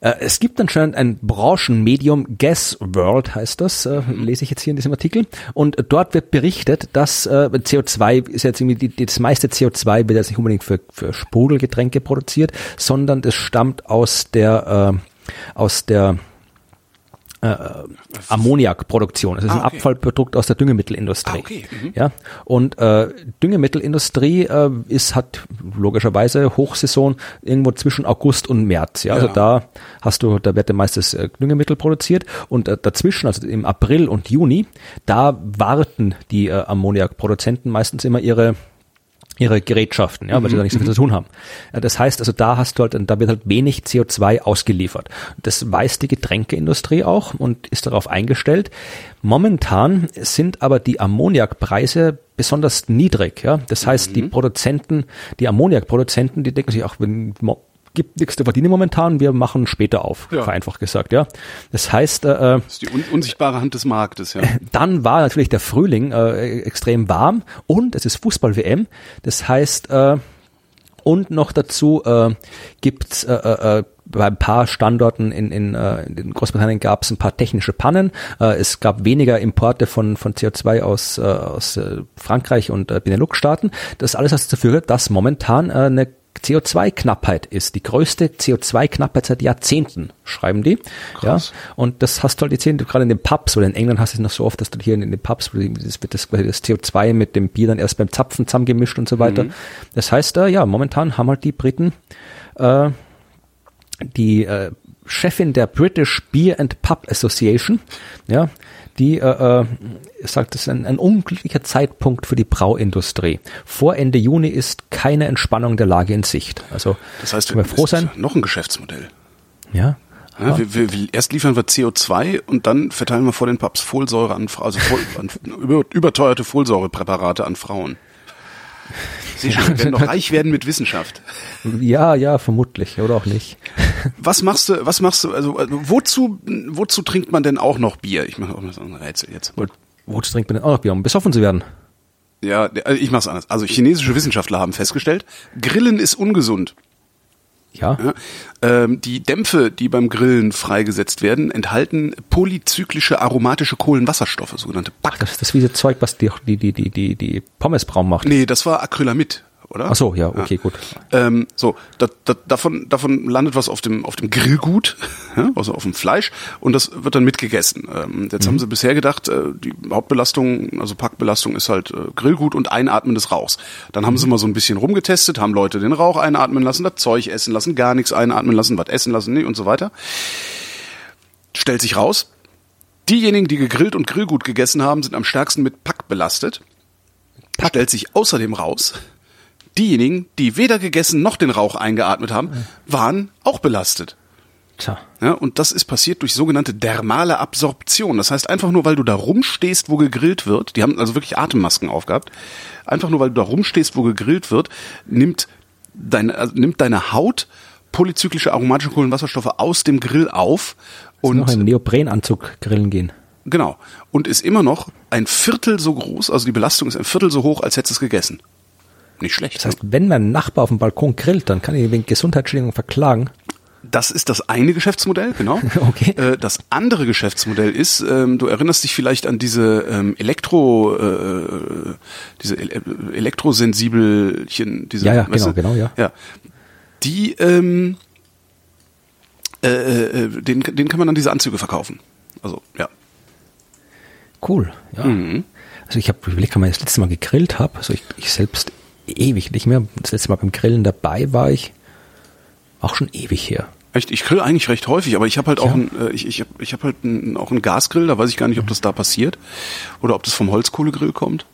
es gibt anscheinend ein Branchenmedium, Gas World heißt das, äh, lese ich jetzt hier in diesem Artikel. Und dort wird berichtet, dass äh, CO2 ist jetzt irgendwie, die, das meiste CO2 wird jetzt nicht unbedingt für, für Sprudelgetränke produziert, sondern das stammt aus der, äh, aus der äh, Ammoniakproduktion. Das ist ah, okay. ein Abfallprodukt aus der Düngemittelindustrie. Ah, okay. Mhm. Ja, und äh, Düngemittelindustrie äh, ist hat logischerweise Hochsaison irgendwo zwischen August und März. Ja, also ja. da hast du, da wird der meistes äh, Düngemittel produziert und äh, dazwischen, also im April und Juni, da warten die äh, Ammoniakproduzenten meistens immer ihre ihre Gerätschaften, ja, weil sie da nichts mhm. zu tun haben. Das heißt, also da hast du halt, da wird halt wenig CO2 ausgeliefert. Das weiß die Getränkeindustrie auch und ist darauf eingestellt. Momentan sind aber die Ammoniakpreise besonders niedrig, ja. Das heißt, mhm. die Produzenten, die Ammoniakproduzenten, die denken sich auch, wenn gibt nichts zu verdienen momentan, wir machen später auf, ja. vereinfacht gesagt, ja. Das heißt, äh, das ist die un unsichtbare Hand des Marktes, ja. Dann war natürlich der Frühling äh, extrem warm und es ist Fußball-WM. Das heißt, äh, und noch dazu äh, gibt äh, äh, bei ein paar Standorten in, in, äh, in Großbritannien gab es ein paar technische Pannen. Äh, es gab weniger Importe von, von CO2 aus, äh, aus äh, Frankreich und äh, Benelux-Staaten. Das alles hat dazu geführt, dass momentan äh, eine CO2-Knappheit ist. Die größte CO2-Knappheit seit Jahrzehnten, schreiben die. Krass. Ja, und das hast du halt jetzt gerade in den Pubs, oder in England hast du es noch so oft, dass du hier in, den Pubs, das wird das, das CO2 mit dem Bier dann erst beim Zapfen zusammengemischt und so weiter. Mhm. Das heißt, äh, ja, momentan haben halt die Briten äh, die äh, Chefin der British Beer and Pub Association, ja, die äh, äh, sagt, es ist ein, ein unglücklicher Zeitpunkt für die Brauindustrie. Vor Ende Juni ist keine Entspannung der Lage in Sicht. Also das heißt, wir froh sein. Noch ein Geschäftsmodell. Ja. Ja, wir, wir, wir, erst liefern wir CO2 und dann verteilen wir vor den Pubs Folsäure an, also voll, an über, überteuerte Folsäurepräparate an Frauen. Sie wir werden noch reich werden mit Wissenschaft. Ja, ja, vermutlich oder auch nicht. Was machst du? Was machst du? Also, also wozu, wozu trinkt man denn auch noch Bier? Ich mache auch mal so ein Rätsel jetzt. Wo, wozu trinkt man denn auch noch Bier, um besoffen zu werden? Ja, also ich mach's anders. Also chinesische Wissenschaftler haben festgestellt, Grillen ist ungesund. Ja. ja ähm, die Dämpfe, die beim Grillen freigesetzt werden, enthalten polyzyklische aromatische Kohlenwasserstoffe, sogenannte PAC. Das ist das wie das Zeug, was die, die, die, die, die Pommes braun macht. Nee, das war Acrylamid oder? Ach so, ja, okay, ja. gut. Ähm, so, da, da, davon, davon landet was auf dem, auf dem Grillgut, ja, also auf dem Fleisch, und das wird dann mitgegessen. Ähm, jetzt mhm. haben sie bisher gedacht, äh, die Hauptbelastung, also Packbelastung ist halt äh, Grillgut und Einatmen des Rauchs. Dann haben mhm. sie mal so ein bisschen rumgetestet, haben Leute den Rauch einatmen lassen, das Zeug essen lassen, gar nichts einatmen lassen, was essen lassen, nee, und so weiter. Stellt sich raus, diejenigen, die gegrillt und Grillgut gegessen haben, sind am stärksten mit Pack belastet. Pack. Stellt sich außerdem raus, diejenigen, die weder gegessen noch den Rauch eingeatmet haben, waren auch belastet. Tja. Ja, und das ist passiert durch sogenannte dermale Absorption. Das heißt, einfach nur, weil du da rumstehst, wo gegrillt wird, die haben also wirklich Atemmasken aufgehabt, einfach nur, weil du da rumstehst, wo gegrillt wird, nimmt, deine, also nimmt deine Haut polyzyklische aromatische Kohlenwasserstoffe aus dem Grill auf und noch im Neoprenanzug grillen gehen. Genau. Und ist immer noch ein Viertel so groß, also die Belastung ist ein Viertel so hoch, als hättest du es gegessen. Nicht schlecht. Das heißt, wenn mein Nachbar auf dem Balkon grillt, dann kann ich ihn wegen Gesundheitsschädigung verklagen. Das ist das eine Geschäftsmodell, genau. okay. Äh, das andere Geschäftsmodell ist, ähm, du erinnerst dich vielleicht an diese ähm, Elektro, äh, diese Elektrosensibelchen, diese, ja, ja, genau, du? genau, ja. Ja, die, ähm, äh, äh, den, den kann man dann diese Anzüge verkaufen. Also ja. Cool, ja. Mhm. Also ich habe überlegt, wann ich das letzte Mal gegrillt habe. Also ich, ich selbst ewig nicht mehr. Das letzte Mal beim Grillen dabei war ich auch schon ewig her. Echt? Ich grill eigentlich recht häufig, aber ich habe halt auch ja. ein, äh, ich, ich habe ich hab halt ein, auch einen Gasgrill, da weiß ich gar nicht, ob das da passiert oder ob das vom Holzkohlegrill kommt.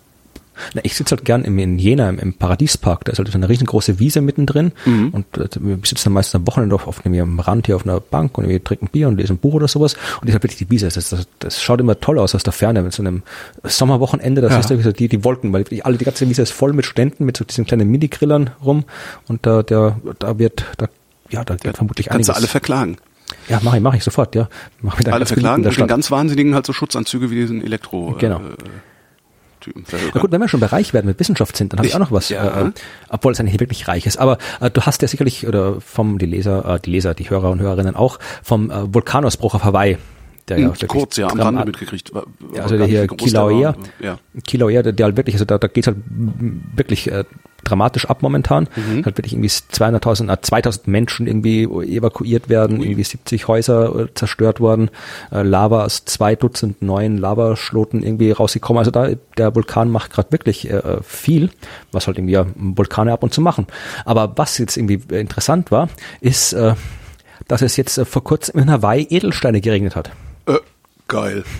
Na, ich sitze halt gern im, in Jena im, im Paradiespark. Da ist halt eine riesengroße Wiese mittendrin mhm. und äh, wir sitzen dann meistens am Wochenende auf, auf einem Rand hier auf einer Bank und wir trinken Bier und lesen ein Buch oder sowas. Und ist halt wirklich die Wiese. Das, das, das schaut immer toll aus aus der Ferne. Mit so einem Sommerwochenende, da ja. siehst du die, die Wolken, weil alle, die ganze Wiese ist voll mit Studenten, mit so diesen kleinen Mini-Grillern rum und da, der, da wird, da ja, da wird vermutlich Kannst einiges. du alle verklagen. Ja, mache ich, mache ich sofort, ja. Mach mit alle verklagen und den ganz wahnsinnigen halt so Schutzanzüge wie diesen Elektro. Genau. Äh, Typen. Na gut, wenn wir schon bei reich werden mit Wissenschaft sind, dann habe ich auch noch was, ja. äh, obwohl es eigentlich wirklich reich ist. Aber äh, du hast ja sicherlich, oder vom die Leser, äh, die Leser, die Hörer und Hörerinnen auch, vom äh, Vulkanausbruch auf Hawaii der ja hm, kurz ja am Rande mitgekriegt. War, ja, also der hier Kilauea, ja. Kilauea, der, der halt wirklich, also da, da geht halt wirklich äh, dramatisch ab momentan. Mhm. Halt wirklich irgendwie 200.000, äh, 2000 Menschen irgendwie evakuiert werden, Ui. irgendwie 70 Häuser äh, zerstört worden, äh, Lava aus zwei Dutzend neuen Lavaschloten irgendwie rausgekommen. Also da, der Vulkan macht gerade wirklich äh, viel, was halt irgendwie ja Vulkane ab und zu machen. Aber was jetzt irgendwie interessant war, ist, äh, dass es jetzt äh, vor kurzem in Hawaii Edelsteine geregnet hat. Äh, geil.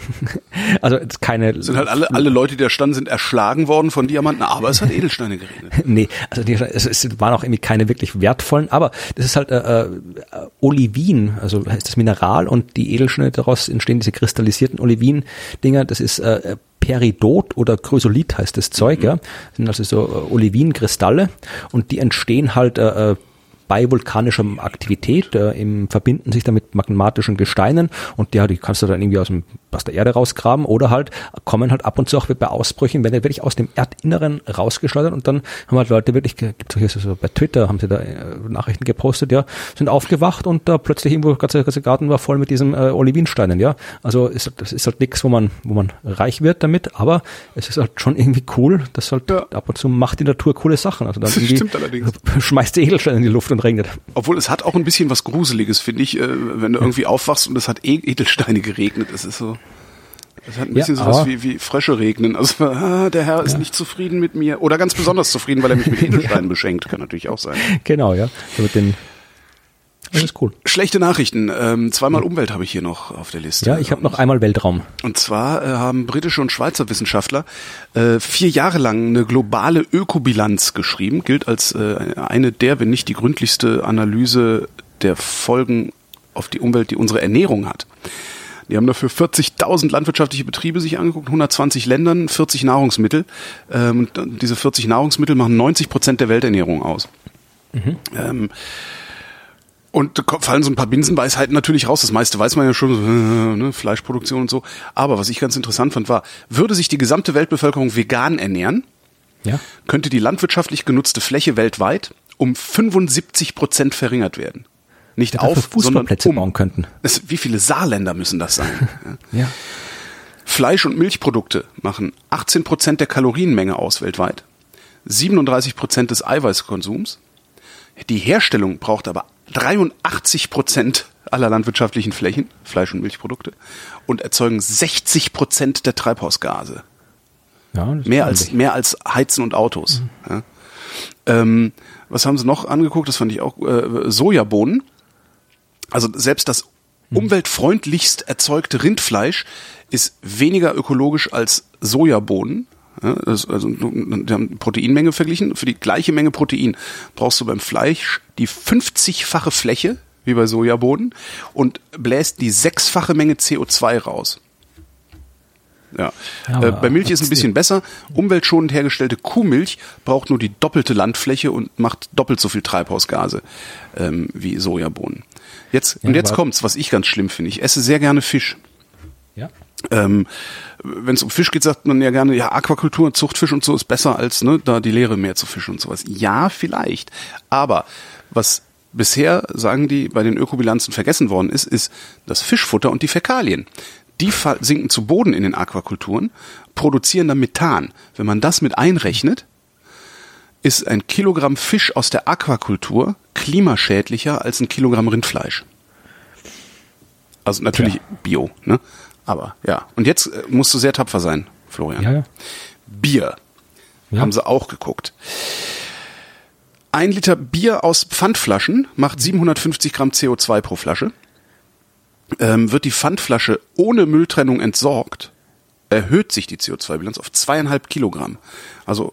Also keine. Sind halt alle, alle Leute, die da standen, sind erschlagen worden von Diamanten, aber es hat Edelsteine geregnet. nee, also die, es, es waren auch irgendwie keine wirklich wertvollen, aber das ist halt äh, äh, Olivin, also heißt das Mineral und die Edelsteine daraus entstehen diese kristallisierten Olivin-Dinger, das ist äh, Peridot oder Chrysolith heißt das Zeug, mhm. ja. Das sind also so äh, Olivin-Kristalle und die entstehen halt äh, äh bei vulkanischer Aktivität, äh, im, verbinden sich damit magmatischen Gesteinen und ja, die kannst du dann irgendwie aus, dem, aus der Erde rausgraben oder halt kommen halt ab und zu auch bei Ausbrüchen, wenn er wirklich aus dem Erdinneren rausgeschleudert und dann haben halt Leute wirklich, gibt es so bei Twitter, haben sie da äh, Nachrichten gepostet, ja, sind aufgewacht und da plötzlich irgendwo ganze, ganze Garten war voll mit diesen äh, Olivinsteinen, ja. Also ist, das ist halt nichts, wo man, wo man reich wird damit, aber es ist halt schon irgendwie cool, das halt ja. ab und zu macht die Natur coole Sachen. Also dann das irgendwie schmeißt die Edelsteine in die Luft und regnet. Obwohl es hat auch ein bisschen was Gruseliges, finde ich, äh, wenn du irgendwie aufwachst und es hat eh Edelsteine geregnet. Es ist so. Es hat ein bisschen ja, sowas wie, wie Frösche regnen. Also ah, der Herr ist ja. nicht zufrieden mit mir. Oder ganz besonders zufrieden, weil er mich mit Edelsteinen beschenkt. Kann natürlich auch sein. Genau, ja. So mit den alles cool. Schlechte Nachrichten. Ähm, zweimal Umwelt habe ich hier noch auf der Liste. Ja, ich habe noch einmal Weltraum. Und zwar äh, haben britische und Schweizer Wissenschaftler äh, vier Jahre lang eine globale Ökobilanz geschrieben. Gilt als äh, eine der, wenn nicht die gründlichste Analyse der Folgen auf die Umwelt, die unsere Ernährung hat. Die haben dafür 40.000 landwirtschaftliche Betriebe sich angeguckt, 120 Ländern, 40 Nahrungsmittel. Ähm, diese 40 Nahrungsmittel machen 90 Prozent der Welternährung aus. Mhm. Ähm, und da fallen so ein paar Binsenweisheiten natürlich raus. Das meiste weiß man ja schon, äh, ne, Fleischproduktion und so. Aber was ich ganz interessant fand, war, würde sich die gesamte Weltbevölkerung vegan ernähren, ja. könnte die landwirtschaftlich genutzte Fläche weltweit um 75 Prozent verringert werden. Nicht auf, sondern um. bauen könnten. Es, wie viele Saarländer müssen das sein? ja. Fleisch- und Milchprodukte machen 18 Prozent der Kalorienmenge aus weltweit, 37 Prozent des Eiweißkonsums. Die Herstellung braucht aber 83 Prozent aller landwirtschaftlichen Flächen, Fleisch- und Milchprodukte, und erzeugen 60 Prozent der Treibhausgase. Ja, mehr als mehr als Heizen und Autos. Mhm. Ja. Ähm, was haben sie noch angeguckt? Das fand ich auch äh, Sojabohnen. Also selbst das umweltfreundlichst erzeugte Rindfleisch ist weniger ökologisch als Sojabohnen. Ja, also, wir haben Proteinmenge verglichen. Für die gleiche Menge Protein brauchst du beim Fleisch die 50-fache Fläche, wie bei Sojabohnen, und bläst die sechsfache Menge CO2 raus. Ja. ja äh, bei Milch ist ein bisschen besser. Umweltschonend hergestellte Kuhmilch braucht nur die doppelte Landfläche und macht doppelt so viel Treibhausgase ähm, wie Sojabohnen. Jetzt, ja, und jetzt kommt's, was ich ganz schlimm finde. Ich esse sehr gerne Fisch. Ja. Ähm, wenn es um Fisch geht, sagt man ja gerne, ja, Aquakultur und Zuchtfisch und so ist besser als ne, da die Lehre mehr zu fischen und sowas. Ja, vielleicht. Aber was bisher, sagen die, bei den Ökobilanzen vergessen worden ist, ist das Fischfutter und die Fäkalien. Die sinken zu Boden in den Aquakulturen, produzieren dann Methan. Wenn man das mit einrechnet, ist ein Kilogramm Fisch aus der Aquakultur klimaschädlicher als ein Kilogramm Rindfleisch. Also natürlich ja. Bio, ne? Aber ja. Und jetzt äh, musst du sehr tapfer sein, Florian. Ja, ja. Bier. Ja. Haben sie auch geguckt. Ein Liter Bier aus Pfandflaschen macht 750 Gramm CO2 pro Flasche. Ähm, wird die Pfandflasche ohne Mülltrennung entsorgt, erhöht sich die CO2-Bilanz auf zweieinhalb Kilogramm. Also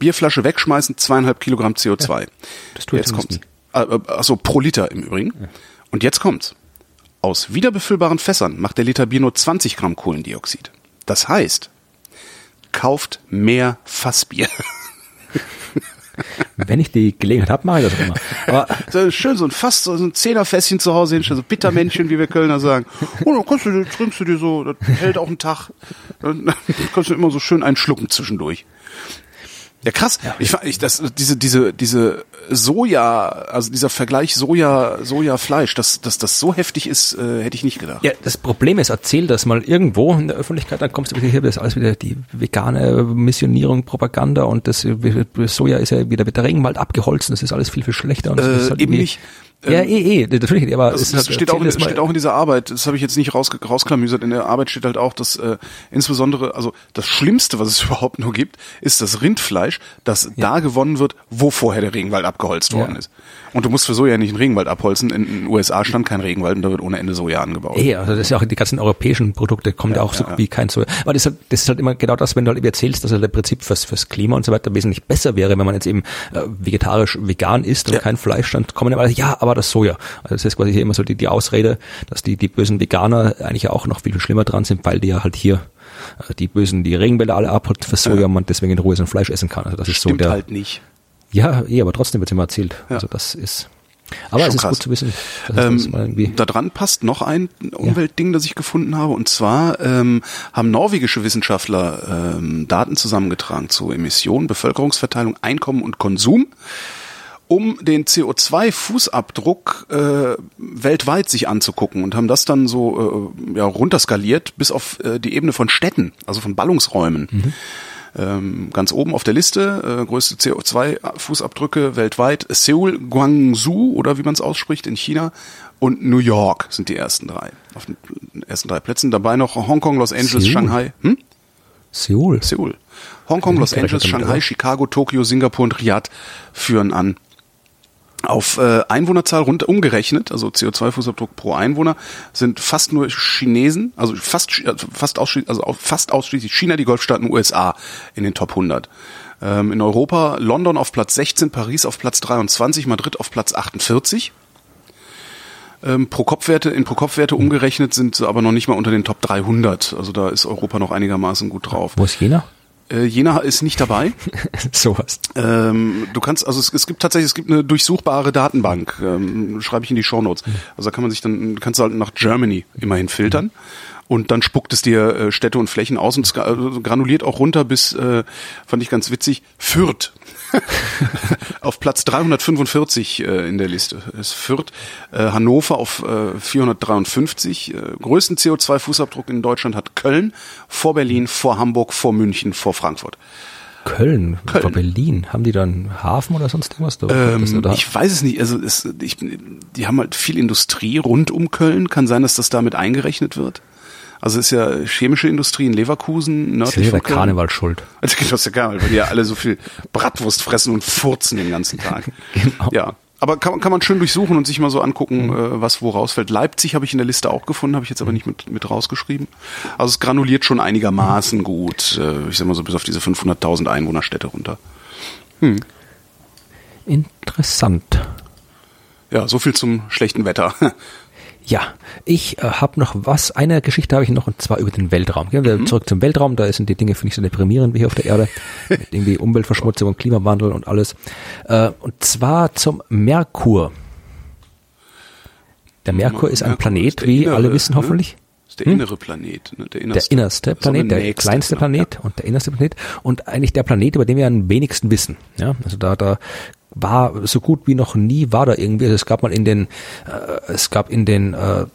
Bierflasche wegschmeißen, zweieinhalb Kilogramm CO2. Ja, das tut jetzt kommt's. Äh, äh, also pro Liter im Übrigen. Ja. Und jetzt kommt's. Aus wiederbefüllbaren Fässern macht der Liter Bier nur 20 Gramm Kohlendioxid. Das heißt, kauft mehr Fassbier. Wenn ich die Gelegenheit habe, mache ich das immer. Aber so schön so ein fast so ein Zehnerfässchen zu Hause hinstellen, so Bittermännchen, wie wir Kölner sagen. Oh, dann kannst du, trinkst du dir so, das hält auch einen Tag. Dann kannst du immer so schön einen schlucken zwischendurch. Ja, krass. Ja. Ich, ich, das, diese, diese, diese Soja, also dieser Vergleich Soja, Sojafleisch, dass, dass das so heftig ist, äh, hätte ich nicht gedacht. Ja, das Problem ist, erzähl das mal irgendwo in der Öffentlichkeit, dann kommst du wieder hier, das ist alles wieder die vegane Missionierung, Propaganda und das Soja ist ja wieder mit der Regenwald abgeholzen, das ist alles viel, viel schlechter. Und das äh, ist halt eben nicht. Ja, eh, eh, natürlich, aber das, es das steht, auch in, steht auch in dieser Arbeit, das habe ich jetzt nicht raus, rausklamüsert, in der Arbeit steht halt auch, dass äh, insbesondere, also das Schlimmste, was es überhaupt nur gibt, ist das Rindfleisch, das ja. da gewonnen wird, wo vorher der Regenwald abgeholzt worden ja. ist. Und du musst für Soja nicht einen Regenwald abholzen. In den USA stand kein Regenwald und da wird ohne Ende Soja angebaut. Eh, also das ist ja auch die ganzen europäischen Produkte kommen ja, auch so wie kein Soja. Aber das ist, halt, das ist halt immer genau das, wenn du halt erzählst, dass halt der Prinzip fürs, fürs Klima und so weiter wesentlich besser wäre, wenn man jetzt eben äh, vegetarisch vegan isst und kein Fleisch, dann kommen immer, ja, aber das Soja. Also das ist quasi hier immer so die, die Ausrede, dass die, die bösen Veganer eigentlich ja auch noch viel, schlimmer dran sind, weil die ja halt hier äh, die bösen die Regenwälder alle abholt für Soja und man deswegen in Ruhe sein Fleisch essen kann. Also das ist so der halt nicht. Ja, eh, aber trotzdem wird immer erzählt. Ja. Also das ist. Aber Schon es ist krass. gut zu wissen. Ähm, da dran passt noch ein Umweltding, ja. das ich gefunden habe. Und zwar ähm, haben norwegische Wissenschaftler ähm, Daten zusammengetragen zu Emissionen, Bevölkerungsverteilung, Einkommen und Konsum um den CO2-Fußabdruck äh, weltweit sich anzugucken und haben das dann so äh, ja, runterskaliert bis auf äh, die Ebene von Städten, also von Ballungsräumen. Mhm. Ähm, ganz oben auf der Liste, äh, größte CO2-Fußabdrücke weltweit, Seoul, Guangzhou oder wie man es ausspricht in China und New York sind die ersten drei. Auf den ersten drei Plätzen. Dabei noch Hongkong, Los Angeles, Seoul. Shanghai. Hm? Seoul. Seoul. Hongkong, Los Angeles, Shanghai, Chicago, Tokio, Singapur und Riyadh führen an. Auf äh, Einwohnerzahl rund umgerechnet, also CO2-Fußabdruck pro Einwohner, sind fast nur Chinesen, also fast also fast ausschließlich, also fast ausschließlich China, die Golfstaaten, USA in den Top 100. Ähm, in Europa London auf Platz 16, Paris auf Platz 23, Madrid auf Platz 48. Ähm, pro Kopfwerte in pro Kopfwerte umgerechnet sind sie aber noch nicht mal unter den Top 300. Also da ist Europa noch einigermaßen gut drauf. Wo ist China? Äh, Jena ist nicht dabei. Sowas. Ähm, du kannst, also es, es, gibt tatsächlich, es gibt eine durchsuchbare Datenbank, ähm, schreibe ich in die Show Notes. Mhm. Also da kann man sich dann, kannst du halt nach Germany immerhin filtern. Mhm. Und dann spuckt es dir äh, Städte und Flächen aus und es also granuliert auch runter bis, äh, fand ich ganz witzig, Fürth. auf Platz 345 äh, in der Liste ist Fürth. Äh, Hannover auf äh, 453. Äh, größten CO2-Fußabdruck in Deutschland hat Köln, vor Berlin, vor Hamburg, vor München, vor Frankfurt. Köln, Köln. vor Berlin. Haben die da einen Hafen oder sonst irgendwas? Ähm, ich weiß es nicht. Also es, ich, die haben halt viel Industrie rund um Köln. Kann sein, dass das damit eingerechnet wird. Also ist ja chemische Industrie in Leverkusen, nördlich ist ja der Karneval schuld. Also genau, ist der Karneval, weil die ja alle so viel Bratwurst fressen und furzen den ganzen Tag. genau. Ja. Aber kann, kann man schön durchsuchen und sich mal so angucken, mhm. äh, was wo rausfällt. Leipzig habe ich in der Liste auch gefunden, habe ich jetzt aber nicht mit, mit rausgeschrieben. Also es granuliert schon einigermaßen gut. Äh, ich sag mal so bis auf diese 500.000 Einwohnerstädte runter. Hm. Interessant. Ja, so viel zum schlechten Wetter. Ja, ich äh, habe noch was. Eine Geschichte habe ich noch und zwar über den Weltraum. Gehen wir mhm. zurück zum Weltraum. Da sind die Dinge finde ich so deprimierend wie hier auf der Erde mit irgendwie Umweltverschmutzung und Klimawandel und alles. Äh, und zwar zum Merkur. Der Merkur ist ein Merkur Planet, ist wie innere, alle wissen ne? hoffentlich. Ist der hm? innere Planet, ne? der, innerste. der innerste Planet, der kleinste. Planet ja. und der innerste Planet und eigentlich der Planet, über den wir am wenigsten wissen. Ja, also da, da war so gut wie noch nie war da irgendwie. Also es gab mal in den, äh, es gab in den äh,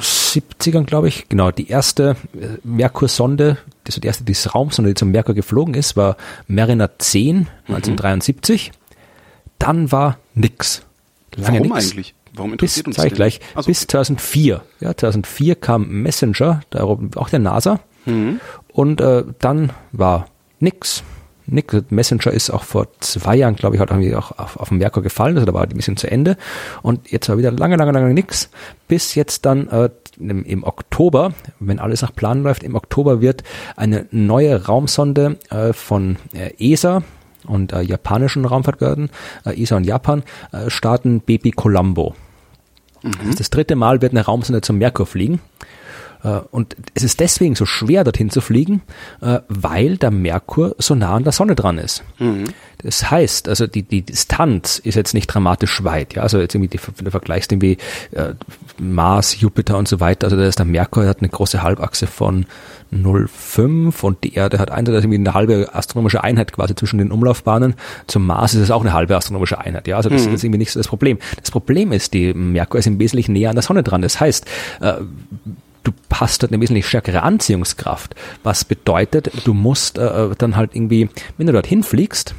70ern, glaube ich, genau, die erste äh, Merkur-Sonde, also die erste dieses Raumsonde, die zum Merkur geflogen ist, war Mariner 10, 1973. Mhm. Dann war nix. Lange Warum nix. eigentlich? Warum interessiert bis, uns das? gleich, also, bis 2004. Ja, 2004 kam Messenger, auch der NASA. Mhm. Und äh, dann war nix. Nick Messenger ist auch vor zwei Jahren, glaube ich, hat irgendwie auch auf, auf den Merkur gefallen, also da war die Mission zu Ende. Und jetzt war wieder lange, lange, lange nix. Bis jetzt dann äh, im, im Oktober, wenn alles nach Plan läuft, im Oktober wird eine neue Raumsonde äh, von äh, ESA und äh, japanischen Raumfahrtbehörden, äh, ESA und Japan, äh, starten Baby Colombo. Mhm. Das, das dritte Mal wird eine Raumsonde zum Merkur fliegen. Äh, und es ist deswegen so schwer, dorthin zu fliegen, äh, weil der Merkur so nah an der Sonne dran ist. Mhm. Das heißt, also die, die Distanz ist jetzt nicht dramatisch weit. Ja? Also jetzt irgendwie, wenn du vergleichst irgendwie äh, Mars, Jupiter und so weiter, also da ist der Merkur, hat eine große Halbachse von 0,5 und die Erde hat eine, das ist irgendwie eine halbe astronomische Einheit quasi zwischen den Umlaufbahnen. Zum Mars ist es auch eine halbe astronomische Einheit. Ja, also das mhm. ist irgendwie nicht so das Problem. Das Problem ist, die Merkur ist im Wesentlichen näher an der Sonne dran. Das heißt, äh, du hast dort eine wesentlich stärkere Anziehungskraft, was bedeutet, du musst äh, dann halt irgendwie, wenn du dorthin fliegst,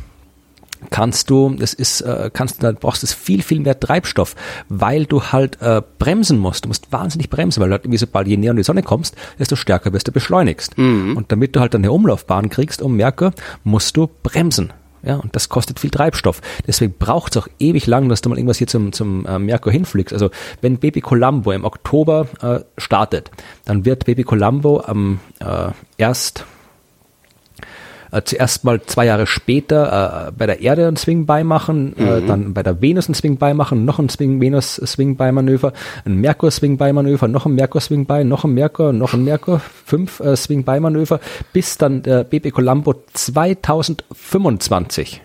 kannst du, das ist, äh, kannst du, brauchst du viel, viel mehr Treibstoff, weil du halt äh, bremsen musst. Du musst wahnsinnig bremsen, weil du halt irgendwie sobald je näher an die Sonne kommst, desto stärker wirst du beschleunigst. Mhm. Und damit du halt dann eine Umlaufbahn kriegst um Merkur, musst du bremsen. Ja, und das kostet viel Treibstoff. Deswegen braucht es auch ewig lang, dass du mal irgendwas hier zum, zum äh, Merkur hinfliegst. Also wenn Baby Colombo im Oktober äh, startet, dann wird Baby Colombo am äh, erst äh, zuerst mal zwei Jahre später äh, bei der Erde einen Swing beimachen, äh, mhm. dann bei der Venus einen Swing beimachen, noch ein Swing Venus Swing Beimanöver, ein Merkur Swing Beimanöver, noch ein Merkur Swing bei, noch ein Merkur, noch ein Merkur, fünf äh, Swing Beimanöver, bis dann der BB Colombo 2025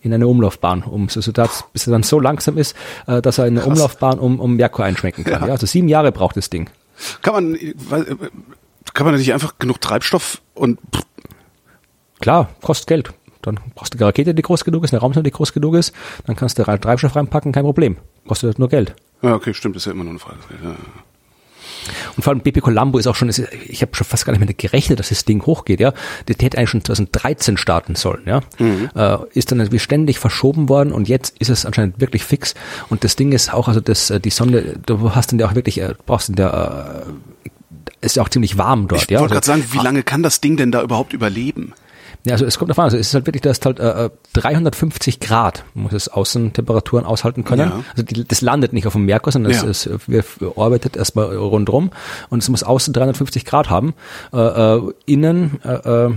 in eine Umlaufbahn um, so, so dass, bis er dann so langsam ist, äh, dass er in eine Krass. Umlaufbahn um, um Merkur einschmecken kann. Ja. ja. also sieben Jahre braucht das Ding. Kann man, äh, kann man nicht einfach genug Treibstoff und Klar, kostet Geld. Dann brauchst du eine Rakete, die groß genug ist, eine Raumsonde, die groß genug ist, dann kannst du Treibstoff reinpacken, kein Problem. Kostet halt nur Geld. Ja, okay, stimmt, das ist ja immer nur eine Frage. Ja. Und vor allem BP Colombo ist auch schon, ich habe schon fast gar nicht mehr gerechnet, dass das Ding hochgeht, ja. Der hätte eigentlich schon 2013 starten sollen, ja. Mhm. Äh, ist dann wie ständig verschoben worden und jetzt ist es anscheinend wirklich fix. Und das Ding ist auch, also das, äh, die Sonde, du hast dann ja auch wirklich, äh, brauchst in der, ist ja auch ziemlich warm dort, ich ja. Ich wollte also, gerade sagen, wie lange kann das Ding denn da überhaupt überleben? Ja, also es kommt davon, also es ist halt wirklich, das halt äh, 350 Grad muss es Außentemperaturen aushalten können. Ja. Also die, das landet nicht auf dem Merkur, sondern ja. es, es wir orbitet erstmal rundrum und es muss außen 350 Grad haben. Äh, äh, innen, äh, äh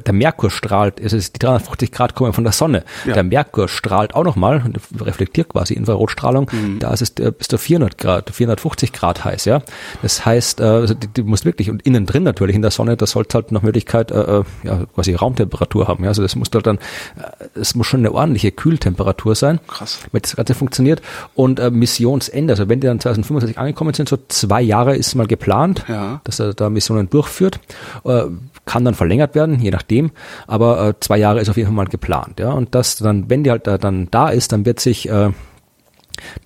der Merkur strahlt, also die 350 Grad kommen von der Sonne. Ja. Der Merkur strahlt auch nochmal, reflektiert quasi Infrarotstrahlung, mhm. da ist es äh, bis zu 400 Grad, 450 Grad heiß, ja. Das heißt, äh, also die, die muss wirklich, und innen drin natürlich in der Sonne, da sollte halt nach Möglichkeit äh, äh ja, quasi Raumtemperatur haben. Ja. Also das muss halt dann, es muss schon eine ordentliche Kühltemperatur sein, Krass. damit das Ganze funktioniert. Und äh, Missionsende, also wenn die dann 2025 angekommen sind, so zwei Jahre ist mal geplant, ja. dass er da Missionen durchführt. Äh, kann dann verlängert werden, je nachdem, aber äh, zwei Jahre ist auf jeden Fall mal geplant. Ja, und das dann, wenn die halt da, dann da ist, dann wird sich äh,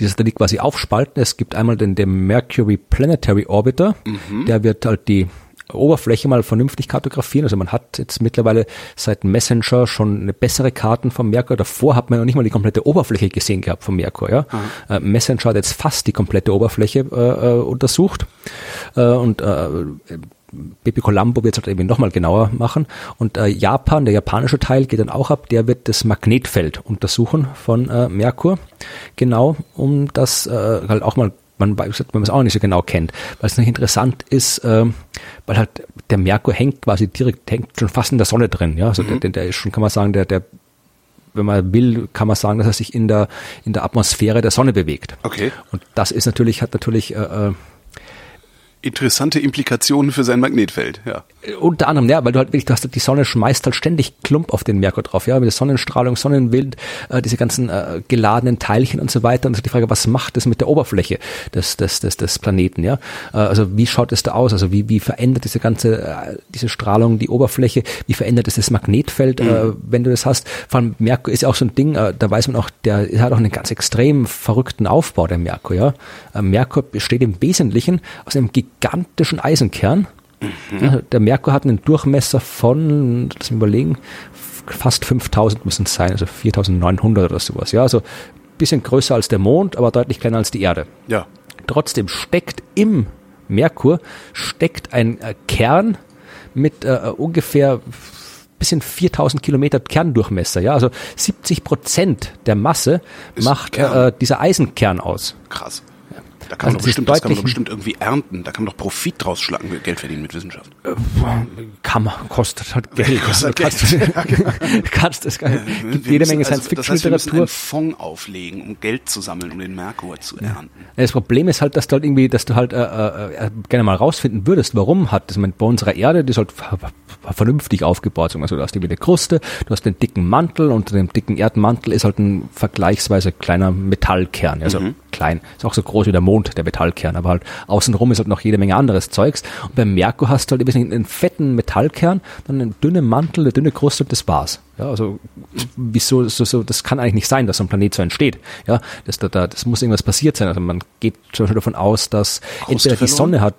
dieses Satellit quasi aufspalten. Es gibt einmal den, den Mercury Planetary Orbiter, mhm. der wird halt die Oberfläche mal vernünftig kartografieren. Also man hat jetzt mittlerweile seit Messenger schon eine bessere Karten vom Merkur. Davor hat man noch nicht mal die komplette Oberfläche gesehen gehabt vom Merkur. Ja? Mhm. Äh, Messenger hat jetzt fast die komplette Oberfläche äh, äh untersucht äh, und äh, Baby Colombo wird es halt eben nochmal genauer machen. Und äh, Japan, der japanische Teil, geht dann auch ab. Der wird das Magnetfeld untersuchen von äh, Merkur. Genau, um das äh, halt auch mal man, wenn man es auch nicht so genau kennt, weil es nicht interessant ist, äh, weil halt der Merkur hängt quasi direkt, hängt schon fast in der Sonne drin, ja, also mhm. der, der ist schon, kann man sagen, der, der, wenn man will, kann man sagen, dass er sich in der, in der Atmosphäre der Sonne bewegt. Okay. Und das ist natürlich, hat natürlich, äh, äh interessante Implikationen für sein Magnetfeld, ja. Unter anderem, ja, weil du halt wirklich, du hast die Sonne schmeißt halt ständig Klump auf den Merkur drauf, ja, mit der Sonnenstrahlung, Sonnenwind, äh, diese ganzen äh, geladenen Teilchen und so weiter. Und das ist die Frage, was macht das mit der Oberfläche des, des, des, des Planeten, ja? Äh, also wie schaut es da aus? Also wie, wie verändert diese ganze, äh, diese Strahlung die Oberfläche? Wie verändert es das Magnetfeld, äh, mhm. äh, wenn du das hast? Vor allem Merkur ist ja auch so ein Ding, äh, da weiß man auch, der hat auch einen ganz extrem verrückten Aufbau, der Merkur, ja. Äh, Merkur besteht im Wesentlichen aus einem gigantischen Eisenkern. Mhm. Der Merkur hat einen Durchmesser von, das überlegen, fast 5000 müssen es sein, also 4900 oder sowas. Ja, also bisschen größer als der Mond, aber deutlich kleiner als die Erde. Ja. Trotzdem steckt im Merkur steckt ein äh, Kern mit äh, ungefähr bisschen 4000 Kilometer Kerndurchmesser. Ja, also 70 Prozent der Masse Ist macht äh, dieser Eisenkern aus. Krass. Da kann, also man, bestimmt, das kann man doch bestimmt irgendwie ernten. Da kann man doch Profit draus schlagen, Geld verdienen mit Wissenschaft. Äh, kann man, kostet halt Geld. Kostet Geld. Kannst, kannst das, ja, gibt jede Menge also, Science-Fiction-Literatur. Das heißt, wir einen Fonds auflegen, um Geld zu sammeln, um den Merkur zu ernten. Das Problem ist halt, dass du halt irgendwie, dass du halt äh, äh, gerne mal rausfinden würdest, warum hat das, bei unserer Erde, die ist halt vernünftig aufgebaut. Also du hast irgendwie eine Kruste, du hast den dicken Mantel, unter dem dicken Erdmantel ist halt ein vergleichsweise kleiner Metallkern, also mhm. Klein, ist auch so groß wie der Mond, der Metallkern, aber halt außenrum ist halt noch jede Menge anderes Zeugs. Und beim Merkur hast du halt ein bisschen einen fetten Metallkern, dann einen dünnen Mantel, eine dünne Kruste und das war's. Ja, also wieso so, so, das kann eigentlich nicht sein, dass so ein Planet so entsteht. Ja, das, da, das muss irgendwas passiert sein. Also man geht zum Beispiel davon aus, dass entweder die Sonne hat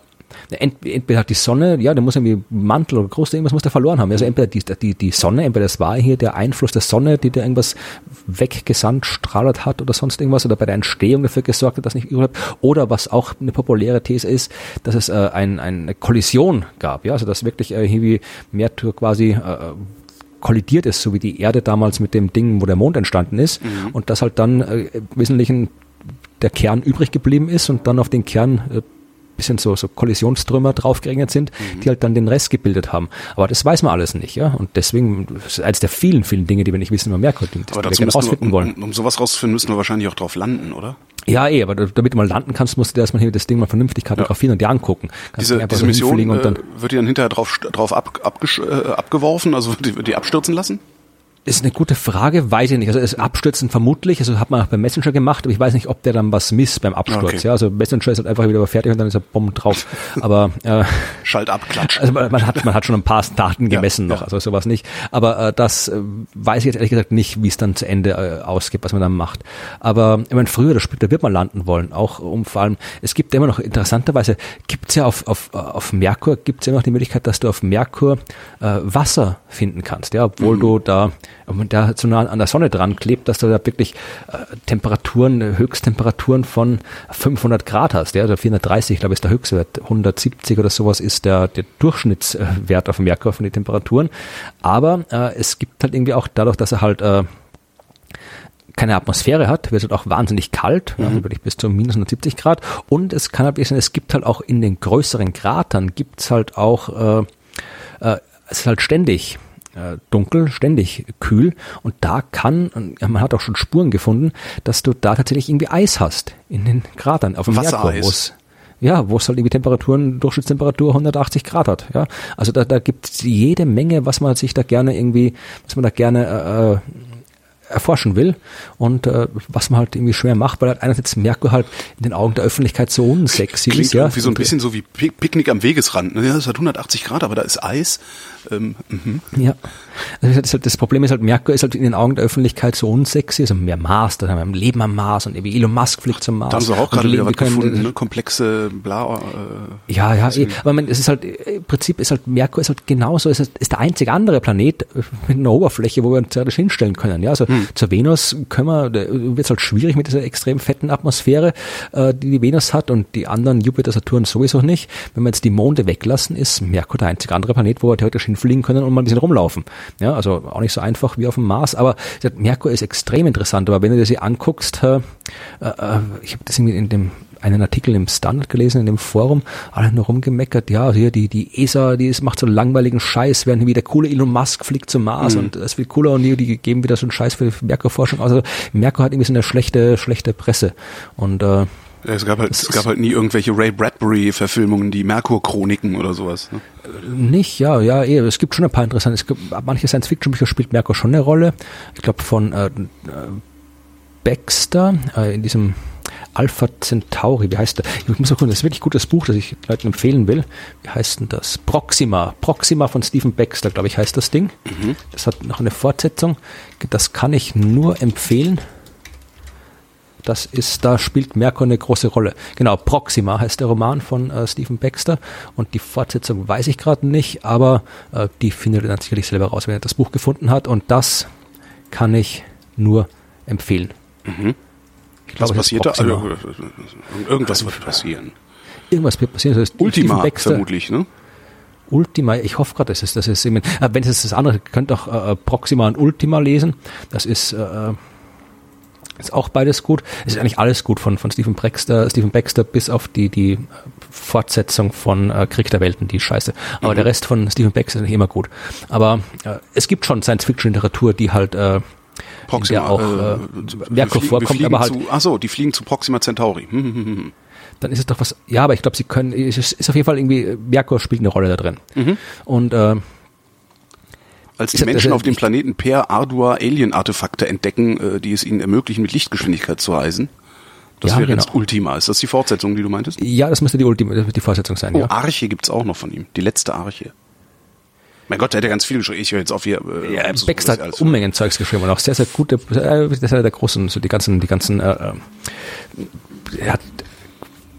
entweder hat die Sonne, ja, der muss irgendwie Mantel oder groß, irgendwas muss der verloren haben. Also entweder die, die, die Sonne, entweder das war hier der Einfluss der Sonne, die da irgendwas weggesandt, strahlert hat oder sonst irgendwas oder bei der Entstehung dafür gesorgt hat, dass nicht überhaupt, oder was auch eine populäre These ist, dass es äh, ein, eine Kollision gab, ja, also dass wirklich äh, irgendwie Merkur quasi äh, kollidiert ist, so wie die Erde damals mit dem Ding, wo der Mond entstanden ist mhm. und dass halt dann äh, im Wesentlichen der Kern übrig geblieben ist und dann auf den Kern äh, bisschen so, so Kollisionstrümmer draufgeregnet sind, mhm. die halt dann den Rest gebildet haben. Aber das weiß man alles nicht, ja. Und deswegen ist eines der vielen, vielen Dinge, die wir nicht wissen, über Merkur, die aber wir gerne rausfinden wollen. Um, um sowas rauszufinden, müssen wir wahrscheinlich auch drauf landen, oder? Ja, eh, aber damit du mal landen kannst, musst du erstmal hier das Ding mal vernünftig kartografieren ja. und dir angucken. Kannst diese diese Mission und dann, äh, wird die dann hinterher drauf, drauf ab, abgesch, äh, abgeworfen, also die, wird die abstürzen lassen? Ist eine gute Frage, weiß ich nicht. Also es Abstürzen vermutlich, also hat man auch beim Messenger gemacht, aber ich weiß nicht, ob der dann was misst beim Absturz. Okay. Ja, also Messenger ist halt einfach wieder fertig und dann ist er Bomben drauf. Aber äh, Schalt ab, klatsch. Also man, man, hat man hat schon ein paar Daten gemessen ja, noch, ja. also sowas nicht. Aber äh, das äh, weiß ich jetzt ehrlich gesagt nicht, wie es dann zu Ende äh, ausgeht, was man dann macht. Aber ich meine, früher oder später wird man landen wollen, auch um vor allem. Es gibt immer noch interessanterweise gibt's ja auf auf auf Merkur gibt's ja immer noch die Möglichkeit, dass du auf Merkur äh, Wasser finden kannst, ja, obwohl mhm. du da und da so nah an der Sonne dran klebt, dass du da wirklich äh, Temperaturen, Höchsttemperaturen von 500 Grad hast. Ja, also 430, glaube ich, ist der Höchstwert. 170 oder sowas ist der, der Durchschnittswert auf Merkur von den Temperaturen. Aber äh, es gibt halt irgendwie auch dadurch, dass er halt äh, keine Atmosphäre hat, wird es halt auch wahnsinnig kalt, mhm. wirklich bis zu minus 170 Grad. Und es kann halt sein, es gibt halt auch in den größeren Kratern gibt's halt auch äh, äh, es ist halt ständig äh, dunkel, ständig kühl und da kann, man hat auch schon Spuren gefunden, dass du da tatsächlich irgendwie Eis hast in den Kratern auf dem Wassereis. ja, wo es halt irgendwie Temperaturen, Durchschnittstemperatur 180 Grad hat. Ja, also da, da gibt es jede Menge, was man sich da gerne irgendwie, was man da gerne äh, äh erforschen will und äh, was man halt irgendwie schwer macht, weil halt einerseits Merkur halt in den Augen der Öffentlichkeit so unsexy Klingt ist. Ja, irgendwie so ein bisschen so wie Picknick am Wegesrand. Ne? Ja, es hat 180 Grad, aber da ist Eis. Ähm, mhm. Ja, also das, halt, das, Problem ist halt, Merkur ist halt in den Augen der Öffentlichkeit so unsexy, also mehr Mars, da haben wir Leben am Mars und irgendwie Elon Musk fliegt zum Mars. Da haben sie auch gerade wieder was gefunden, ne? komplexe bla. Äh, ja, ja, eh, aber man, es ist halt, im Prinzip ist halt, Merkur ist halt genauso, ist, ist der einzige andere Planet mit einer Oberfläche, wo wir uns theoretisch hinstellen können. Ja, also hm. zur Venus können wir, wird es halt schwierig mit dieser extrem fetten Atmosphäre, äh, die die Venus hat und die anderen Jupiter, Saturn sowieso nicht. Wenn wir jetzt die Monde weglassen, ist Merkur der einzige andere Planet, wo wir theoretisch hinfliegen können und mal ein bisschen rumlaufen. Ja, also auch nicht so einfach wie auf dem Mars, aber Merkur ist extrem interessant. Aber wenn du dir sie anguckst, äh, äh, ich habe das irgendwie in dem einen Artikel im Standard gelesen, in dem Forum, alle nur rumgemeckert, ja, hier die, die ESA, die ist, macht so einen langweiligen Scheiß, während wie der coole Elon Musk fliegt zum Mars mhm. und das wird cooler und die, die geben wieder so einen Scheiß für Merkur-Forschung. Also Merkur hat irgendwie so eine schlechte, schlechte Presse. Und äh, es gab halt, es gab halt nie irgendwelche Ray Bradbury-Verfilmungen, die Merkur-Chroniken oder sowas. Ne? Nicht, ja, ja, eh. Es gibt schon ein paar interessante. Es gibt, manche Science-Fiction-Bücher spielt Merkur schon eine Rolle. Ich glaube von äh, äh, Baxter äh, in diesem Alpha Centauri, wie heißt der? Ich muss auch gucken, das ist wirklich gutes Buch, das ich Leuten empfehlen will. Wie heißt denn das? Proxima. Proxima von Stephen Baxter, glaube ich, heißt das Ding. Mhm. Das hat noch eine Fortsetzung. Das kann ich nur empfehlen. Das ist, da spielt Merkur eine große Rolle. Genau, Proxima heißt der Roman von äh, Stephen Baxter und die Fortsetzung weiß ich gerade nicht, aber äh, die findet er dann sicherlich selber raus, wenn er das Buch gefunden hat und das kann ich nur empfehlen. Mhm. Glaube, Was passiert da? Also, irgendwas wird passieren. Irgendwas wird passieren. Das heißt, Ultima vermutlich, ne? Ultima, ich hoffe gerade, dass es das ist. Äh, wenn es das andere, könnt auch äh, Proxima und Ultima lesen. Das ist äh, Ist auch beides gut. Es ist eigentlich alles gut von, von Stephen Baxter, Stephen Baxter bis auf die, die Fortsetzung von äh, Krieg der Welten, die scheiße. Aber mhm. der Rest von Stephen Baxter ist nicht immer gut. Aber äh, es gibt schon Science-Fiction-Literatur, die halt äh, Proxima, der auch äh, Merkur vorkommt, aber halt. Zu, ach so, die fliegen zu Proxima Centauri. Hm, hm, hm, hm. Dann ist es doch was. Ja, aber ich glaube, sie können. Es ist auf jeden Fall irgendwie Merkur spielt eine Rolle da drin. Mhm. Und äh, als die Menschen auf dem Planeten Per Ardua Alien-Artefakte entdecken, äh, die es ihnen ermöglichen, mit Lichtgeschwindigkeit zu reisen. Das ja, wäre genau. jetzt Ultima. Ist das die Fortsetzung, die du meintest? Ja, das müsste die Ultima, die Fortsetzung sein. Oh, ja. Arche gibt's auch noch von ihm. Die letzte Arche. Mein Gott, der hat ja ganz viel geschrieben. Ich höre jetzt auf hier. Äh, ja, Baxter hat Unmengen Zeugs geschrieben und auch sehr, sehr gute, äh, das ist ja der großen, so die ganzen, die ganzen, äh, äh, er hat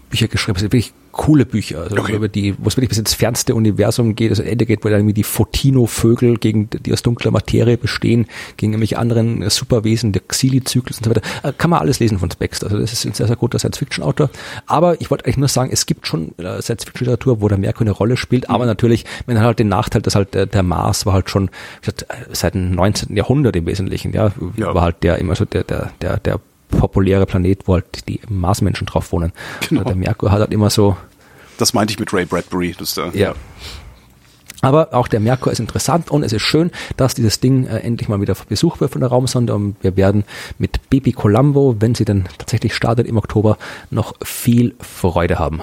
Bücher geschrieben, wirklich coole Bücher, also okay. über die, wo es wirklich bis ins fernste Universum geht, also Ende geht, wo dann irgendwie die Fotino-Vögel gegen die aus dunkler Materie bestehen, gegen irgendwelche anderen Superwesen, der Xili-Zyklus und so weiter. Äh, kann man alles lesen von Spex. Also das ist ein sehr, sehr guter Science-Fiction-Autor. Aber ich wollte eigentlich nur sagen, es gibt schon äh, Science-Fiction-Literatur, wo der Merkur eine Rolle spielt, aber mhm. natürlich, man hat halt den Nachteil, dass halt der, Mars war halt schon, gesagt, seit dem 19. Jahrhundert im Wesentlichen, ja, ja. war halt der immer so der, der, der, der populäre Planet, wo halt die Marsmenschen drauf wohnen. Genau. Der Merkur hat halt immer so das meinte ich mit Ray Bradbury. Das da, ja. Aber auch der Merkur ist interessant und es ist schön, dass dieses Ding äh, endlich mal wieder besucht wird von der Raumsonde und wir werden mit Baby Colombo, wenn sie dann tatsächlich startet im Oktober, noch viel Freude haben.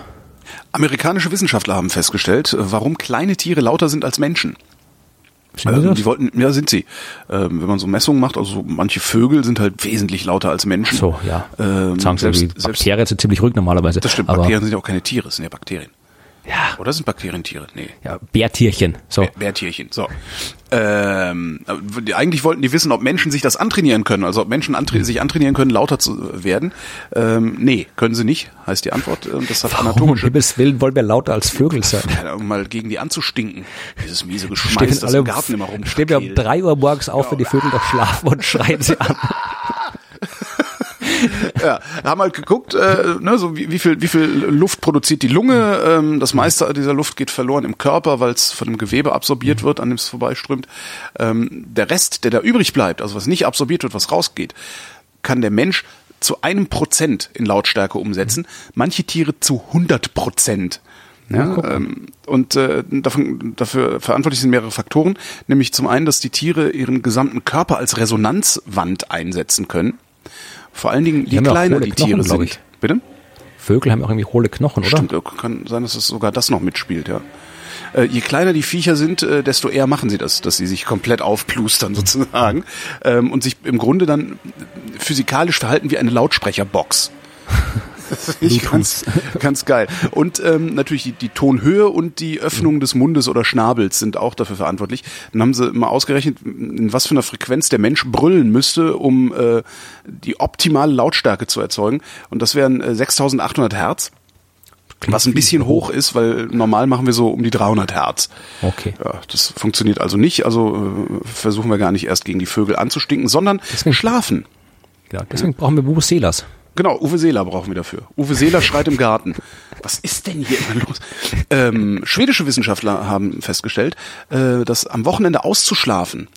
Amerikanische Wissenschaftler haben festgestellt, warum kleine Tiere lauter sind als Menschen. Ähm, die wollten, ja, sind sie. Ähm, wenn man so Messungen macht, also manche Vögel sind halt wesentlich lauter als Menschen. So, ja. Ähm, Sagen selbst, selbst, Bakterien sind ziemlich ruhig normalerweise. Das stimmt, Bakterien sind ja auch keine Tiere, sind ja Bakterien. Ja. Oder sind Bakterien Tiere? Nee. Ja, Bärtierchen. So. Bär, Bärtierchen. So. Ähm, eigentlich wollten die wissen, ob Menschen sich das antrainieren können, also ob Menschen antra sich antrainieren können, lauter zu werden. Ähm, nee, können sie nicht, heißt die Antwort. Und das hat Warum, anatomische. Himmels Willen wollen wir lauter als Vögel sein. Ja, um mal gegen die anzustinken. Dieses miese Geschmeiß, das im Garten immer rum. Stehen wir um drei Uhr morgens auf, wenn die Vögel doch schlafen und schreien sie an. Ja, haben halt geguckt, äh, ne, so wie, wie viel wie viel Luft produziert die Lunge. Ähm, das meiste dieser Luft geht verloren im Körper, weil es von dem Gewebe absorbiert wird, an dem es vorbeiströmt. Ähm, der Rest, der da übrig bleibt, also was nicht absorbiert wird, was rausgeht, kann der Mensch zu einem Prozent in Lautstärke umsetzen. Manche Tiere zu 100 Prozent. Ja, ähm, und äh, davon, dafür verantwortlich sind mehrere Faktoren, nämlich zum einen, dass die Tiere ihren gesamten Körper als Resonanzwand einsetzen können. Vor allen Dingen, je kleiner die Knochen, Tiere sind. Bitte? Vögel haben auch irgendwie hohle Knochen, oder? Stimmt, kann sein, dass es sogar das noch mitspielt, ja. Äh, je kleiner die Viecher sind, äh, desto eher machen sie das, dass sie sich komplett aufplustern sozusagen ähm, und sich im Grunde dann physikalisch verhalten wie eine Lautsprecherbox. ich ganz, ganz geil. Und ähm, natürlich die, die Tonhöhe und die Öffnung des Mundes oder Schnabels sind auch dafür verantwortlich. Dann haben sie mal ausgerechnet, in was für einer Frequenz der Mensch brüllen müsste, um äh, die optimale Lautstärke zu erzeugen. Und das wären äh, 6800 Hertz. Was ein bisschen hoch ist, weil normal machen wir so um die 300 Hertz. Okay. Ja, das funktioniert also nicht. Also äh, versuchen wir gar nicht erst gegen die Vögel anzustinken, sondern deswegen, schlafen. Ja, deswegen ja. brauchen wir Bubuselas. Genau, Uwe Seeler brauchen wir dafür. Uwe Seeler schreit im Garten. Was ist denn hier immer los? Ähm, schwedische Wissenschaftler haben festgestellt, äh, dass am Wochenende auszuschlafen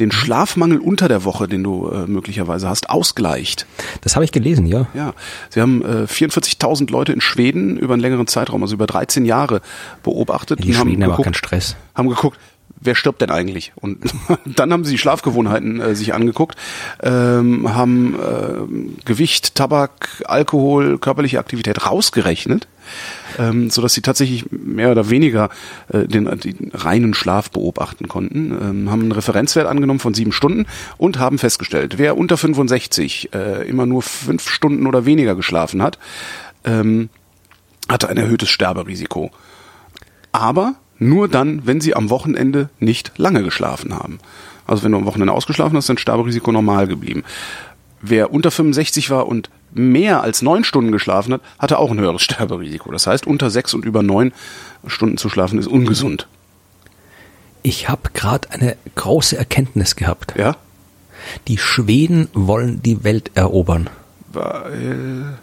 den Schlafmangel unter der Woche, den du äh, möglicherweise hast, ausgleicht. Das habe ich gelesen, ja. Ja, sie haben äh, 44.000 Leute in Schweden über einen längeren Zeitraum, also über 13 Jahre beobachtet. Die und Schweden haben, geguckt, keinen Stress. Haben geguckt, wer stirbt denn eigentlich? Und dann haben sie die Schlafgewohnheiten äh, sich angeguckt, ähm, haben äh, Gewicht, Tabak, Alkohol, körperliche Aktivität rausgerechnet, ähm, so dass sie tatsächlich mehr oder weniger äh, den, den reinen Schlaf beobachten konnten, ähm, haben einen Referenzwert angenommen von sieben Stunden und haben festgestellt, wer unter 65 äh, immer nur fünf Stunden oder weniger geschlafen hat, ähm, hatte ein erhöhtes Sterberisiko. Aber nur dann, wenn sie am Wochenende nicht lange geschlafen haben. Also wenn du am Wochenende ausgeschlafen hast, dann Sterberisiko normal geblieben. Wer unter 65 war und mehr als neun Stunden geschlafen hat, hatte auch ein höheres Sterberisiko. Das heißt, unter sechs und über neun Stunden zu schlafen ist ungesund. Ich habe gerade eine große Erkenntnis gehabt. Ja? Die Schweden wollen die Welt erobern. Weil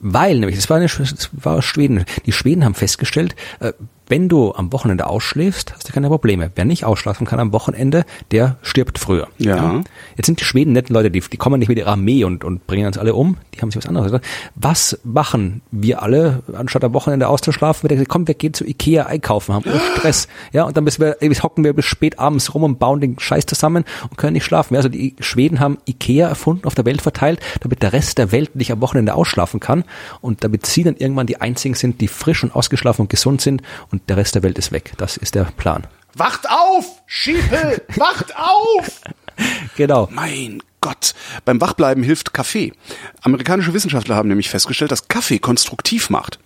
weil nämlich, das war, eine, das war Schweden, die Schweden haben festgestellt, äh, wenn du am Wochenende ausschläfst, hast du keine Probleme. Wer nicht ausschlafen kann am Wochenende, der stirbt früher. Ja. ja. Jetzt sind die Schweden netten Leute, die, die kommen nicht mit ihrer Armee und, und bringen uns alle um. Die haben sich was anderes gesagt. Was machen wir alle, anstatt am Wochenende auszuschlafen? Wir denken, komm, wir gehen zu Ikea einkaufen, haben Stress. Ja, und dann bis wir, bis hocken wir bis spät abends rum und bauen den Scheiß zusammen und können nicht schlafen. Ja, also die Schweden haben Ikea erfunden, auf der Welt verteilt, damit der Rest der Welt nicht am Wochenende ausschlafen kann und damit sie dann irgendwann die einzigen sind, die frisch und ausgeschlafen und gesund sind und der Rest der Welt ist weg. Das ist der Plan. Wacht auf, Schiepel! Wacht auf! genau. Mein Gott, beim Wachbleiben hilft Kaffee. Amerikanische Wissenschaftler haben nämlich festgestellt, dass Kaffee konstruktiv macht.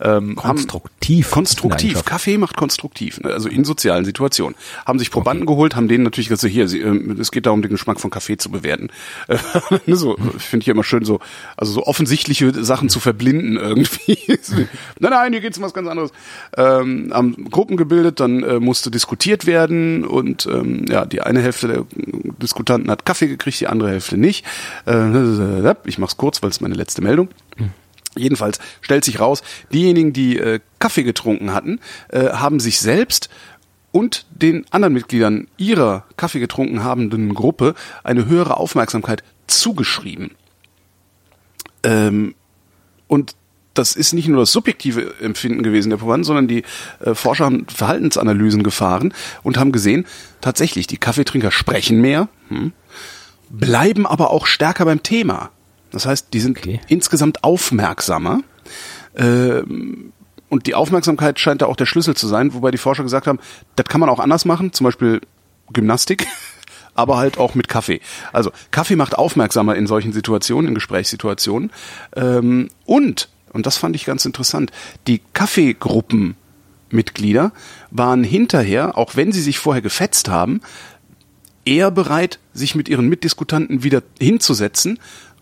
Ähm, konstruktiv? Haben, konstruktiv. Kaffee macht konstruktiv, ne, also in sozialen Situationen. Haben sich Probanden okay. geholt, haben denen natürlich gesagt, hier, ähm, es geht darum, den Geschmack von Kaffee zu bewerten. Ne, so, finde ich immer schön so, also so offensichtliche Sachen zu verblinden irgendwie. nein, nein, hier geht's um was ganz anderes. Ähm, haben Gruppen gebildet, dann äh, musste diskutiert werden und ähm, ja, die eine Hälfte der Diskutanten hat Kaffee gekriegt, die andere andere Hälfte nicht. Äh, ich mache es kurz, weil es meine letzte Meldung. Jedenfalls stellt sich raus, diejenigen, die äh, Kaffee getrunken hatten, äh, haben sich selbst und den anderen Mitgliedern ihrer Kaffee getrunken habenden Gruppe eine höhere Aufmerksamkeit zugeschrieben. Ähm, und das ist nicht nur das subjektive Empfinden gewesen der Probanden, sondern die äh, Forscher haben Verhaltensanalysen gefahren und haben gesehen, tatsächlich, die Kaffeetrinker sprechen mehr, hm, bleiben aber auch stärker beim Thema. Das heißt, die sind okay. insgesamt aufmerksamer. Ähm, und die Aufmerksamkeit scheint da auch der Schlüssel zu sein, wobei die Forscher gesagt haben, das kann man auch anders machen, zum Beispiel Gymnastik, aber halt auch mit Kaffee. Also Kaffee macht aufmerksamer in solchen Situationen, in Gesprächssituationen. Ähm, und, und das fand ich ganz interessant, die Kaffeegruppenmitglieder waren hinterher, auch wenn sie sich vorher gefetzt haben, eher bereit, sich mit ihren Mitdiskutanten wieder hinzusetzen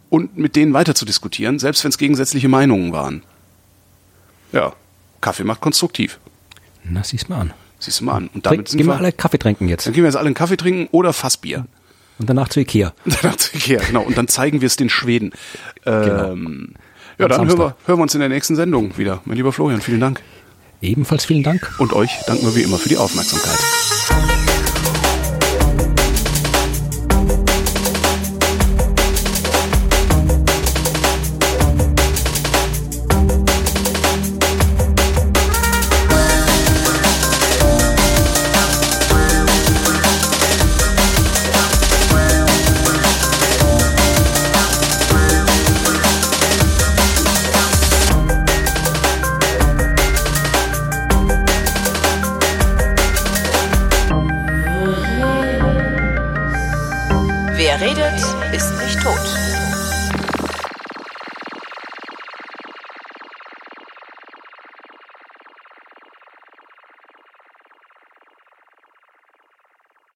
und mit denen weiter zu diskutieren, selbst wenn es gegensätzliche Meinungen waren. Ja, Kaffee macht konstruktiv. Na, siehst mal an. Siehst du mal an. Und damit Trink, sind gehen wir alle Kaffee trinken jetzt. Dann gehen wir jetzt alle einen Kaffee trinken oder Fassbier. Und danach zu Ikea. danach zu Ikea, genau. Und dann zeigen wir es den Schweden. Genau. Ähm, ja, dann hören wir, hören wir uns in der nächsten Sendung wieder. Mein lieber Florian, vielen Dank. Ebenfalls vielen Dank. Und euch danken wir wie immer für die Aufmerksamkeit.